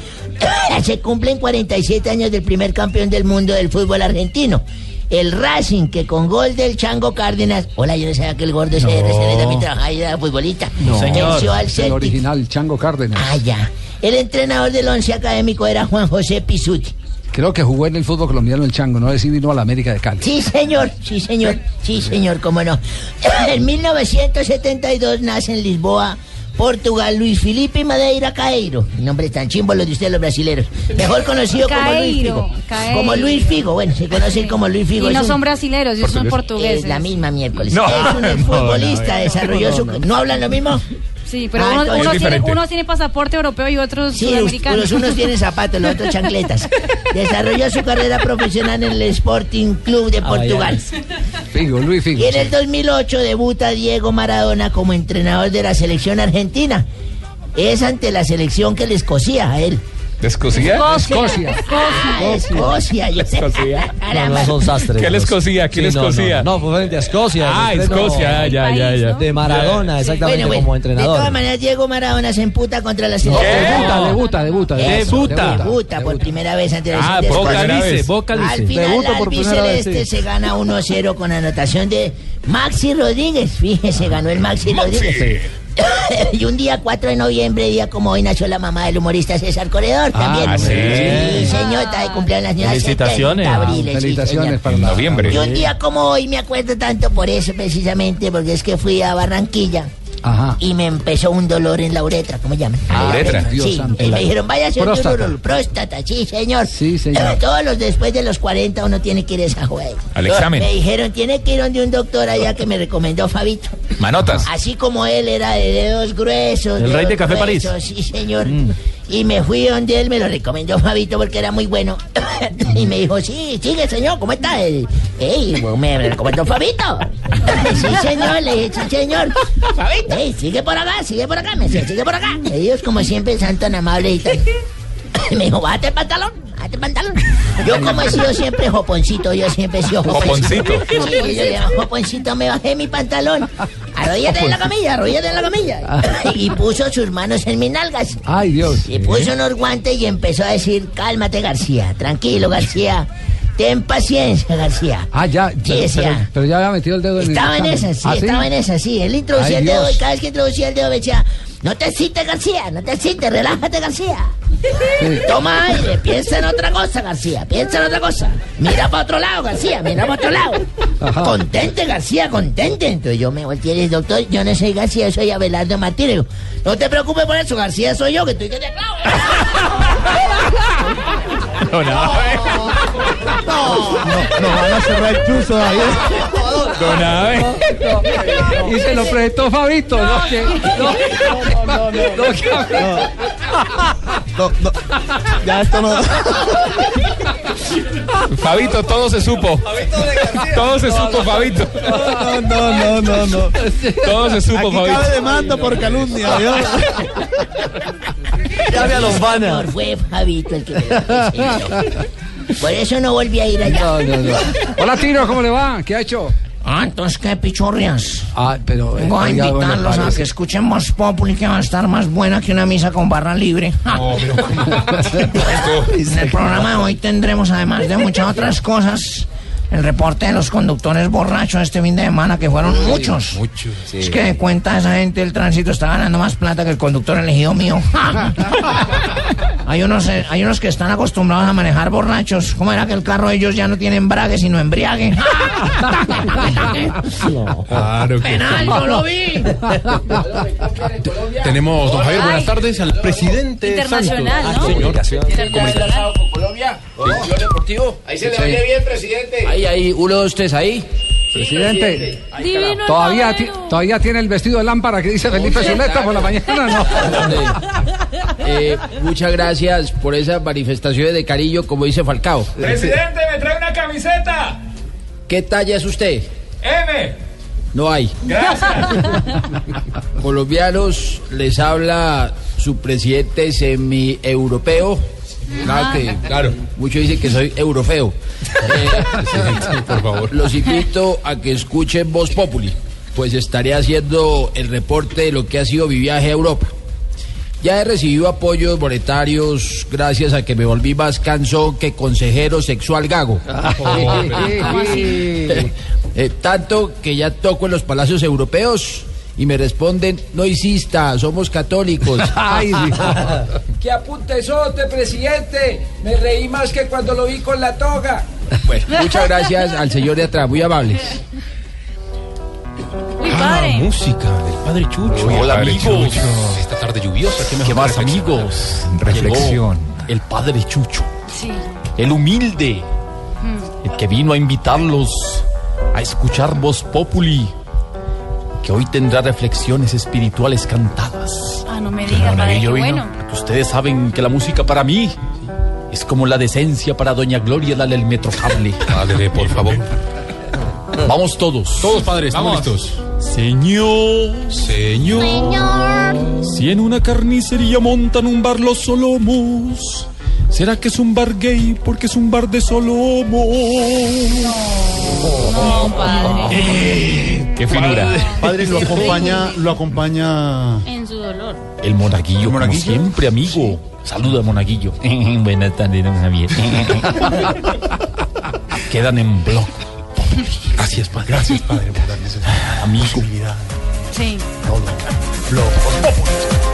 se cumplen 47 años del primer campeón del mundo del fútbol argentino. El Racing, que con gol del Chango Cárdenas. Hola, yo no sabía que el gordo ese No. RCB también trabajaba ahí era futbolista. Venció al el original Chango Cárdenas. Ah, ya. El entrenador del once académico era Juan José Pisuti. Creo que jugó en el fútbol colombiano el Chango, no sé si vino a la América de Cali. Sí, señor, sí, señor, sí, señor, cómo no. En 1972 nace en Lisboa, Portugal, Luis Felipe Madeira Caeiro. Nombres tan chimbos los de ustedes, los brasileros. Mejor conocido como Luis Caeiro, Figo. Caeiro. Como Luis Figo, bueno, se conoce como Luis Figo. Y es no un- son brasileros, ellos son portugueses. Es la misma miércoles. No, es un no, exfutbolista, no, desarrolló no, su... no. ¿No hablan lo mismo? Sí, pero Ah, uno, entonces- uno Es tiene, diferente. unos tienen pasaporte europeo y otros Sí, sudamericanos. los unos tienen zapatos, los otros chancletas. Desarrolló su carrera profesional en el Sporting Club de Portugal. Figo, Luis Figo. Y en el 2008 debuta Diego Maradona como entrenador de la selección argentina. Es ante la selección que les cosía a él. ¿De Escocia? Escocia. Escocia. sé. No, no son sastres. ¿Qué les cosía? ¿Qué Sí, les no, no, frente a Escocia. Ah, el Escocia, ya, ya, ya. De Maradona, exactamente, Bueno, bueno, como De entrenador. todas maneras, Diego Maradona se emputa contra la selección. Debuta, debuta, debuta. Eso, debuta. Debuta por primera vez ante la Ah, selección de Boca Escocia. dice, Boca Al dice. final, Debuta la por primera vez, albiceleste sí. se gana 1-0 con anotación de Maxi Rodríguez. Fíjese, ganó el Maxi, Rodríguez. y un día 4 de noviembre, día como hoy, nació la mamá del humorista César Corredor también. Ah, sí. Sí, señor, está de cumpleaños la señora Felicitaciones. 70 abril, sí, Felicitaciones para Noviembre. Y un día como hoy me acuerdo tanto por eso precisamente, porque es que fui a Barranquilla Ajá. y me empezó un dolor en la uretra, ¿cómo llaman? ¿La uretra? Sí, santo. y me dijeron, vaya a Próstata. próstata. próstata, sí, señor. Sí, señor. Todos los después de los 40 uno tiene que ir a esa juega. Al examen. Me dijeron, tiene que ir donde un doctor allá que me recomendó Fabito. Manotas. Así como él era de dedos gruesos. El rey de Café París. Sí, señor. Y me fui donde él, me lo recomendó Fabito porque era muy bueno. y me dijo, sí, sigue, señor, ¿cómo está? Ey, me recomendó Fabito. sí, señor, le dije, sí, señor. Fabito. Ey, sigue por acá, sigue por acá, me decía, sigue por acá. Ellos, como siempre, son tan amables y tan... Me dijo, bájate el pantalón, bájate el pantalón. Yo como he sido siempre joponcito, yo siempre he sido joponcito. Joponcito. Sí, yo le dije, joponcito, me bajé mi pantalón. Arrodíllate en la camilla, arrodíllate en la camilla. Y puso sus manos en mis nalgas. Ay, Dios. Y puso unos guantes y empezó a decir, cálmate García, tranquilo García, ten paciencia García. Ah, ya. Pero, decía. pero- pero ya había metido el dedo en Estaba en esa, sí, ¿Ah, estaba en esa, sí. Él introducía Ay, el dedo Dios. y cada vez que introducía el dedo me decía, no te excites García, no te excites, relájate García. Toma aire, piensa en otra cosa García, piensa en otra cosa. Mira para otro lado García, mira para otro lado. Ajá. Contente García, contente. Entonces yo me volteé y doctor, yo no soy García, soy Abelardo Martínez. No te preocupes por eso, García soy yo, que estoy que te clavo. No, no. No van a cerrar el chuzo ahí. Don Abe. Y se lo prestó Fabito, ¿no? Que- no, no, no, no, No, no. Ya esto no. Fabito, todo se supo. Todo se supo, Fabito. No, no, no, no, no. Todo se supo, Aquí cabe Fabito. demanda por calumnia. Llame a Lombana. Señor, fue Fabito el que me lo. Por eso no volví a ir allá. no, no, no. Hola, Tino, ¿cómo le va? ¿Qué ha hecho? Ah, entonces qué pichurrias. Ah, pero... eh, Vengo a invitarlos a que escuchen Voz Populi que va a estar más buena que una misa con barra libre. En el programa de hoy tendremos, además de muchas otras cosas, el reporte de los conductores borrachos este fin de semana, que fueron muchos. Es que de cuenta esa gente el tránsito está ganando más plata que el conductor elegido mío. hay, unos, eh, hay unos que están acostumbrados a manejar borrachos. ¿Cómo era que el carro de ellos ya no tiene embrague, sino embriague? Claro que Penal, yo lo vi. Tenemos, don Javier, buenas tardes al presidente Internacional, Santos. ¿no? Sí, señor. enlazado con Colombia? ¿Yo deportivo? Ahí se le oye bien, presidente. Ahí, ahí, uno, dos, tres, ahí. Presidente, Divino ¿todavía, ti-. ¿todavía tiene el vestido de lámpara que dice Felipe Zuleta por la mañana? No. Eh, muchas gracias por esas manifestaciones de cariño, como dice Falcao. Presidente, me trae una camiseta. ¿Qué talla es usted? M. No hay. Gracias. Colombianos, les habla su presidente semi-europeo. Claro que, claro, muchos dicen que soy eurofeo. Eh, por favor. Los invito a que escuchen Voz Populi, pues estaré haciendo el reporte de lo que ha sido mi viaje a Europa. Ya he recibido apoyos monetarios gracias a que me volví más cansón que consejero sexual gago. Eh, tanto que ya toco en los palacios europeos y me responden, no hicista, somos católicos. Ay, ¡Qué apuntesote, presidente! Me reí más que cuando lo vi con la toga. Bueno, muchas gracias al señor de atrás, muy amables. Uy, Ah, padre. música del padre Chucho. Uy, el Hola, padre amigos. Chucho. Esta tarde lluviosa. ¿Qué, mejor ¿Qué que más, amigos? Reflexión. Llegó el padre Chucho. Sí. El humilde. Mm. El que vino a invitarlos a escuchar Voz Populi. Que hoy tendrá reflexiones espirituales cantadas. Ah, no me diga, padre, qué Monaguillo vino, bueno. porque ustedes saben que la música para mí es como la decencia para Doña Gloria, la del Metrocable. Padre, por favor. Vamos todos. Todos, padre, estamos listos. Señor, señor, si en una carnicería montan un bar los solomos, ¿será que es un bar gay porque es un bar de solomos? No, padre. ¡Qué finura! Padre, lo acompaña, lo acompaña. En su dolor. El monaguillo, como siempre, amigo. Saluda, monaguillo. Buenas tardes, don Javier. Quedan en blog. Gracias, padre. Gracias, padre, por darme esa Amigo. Sí. Todo. Blog.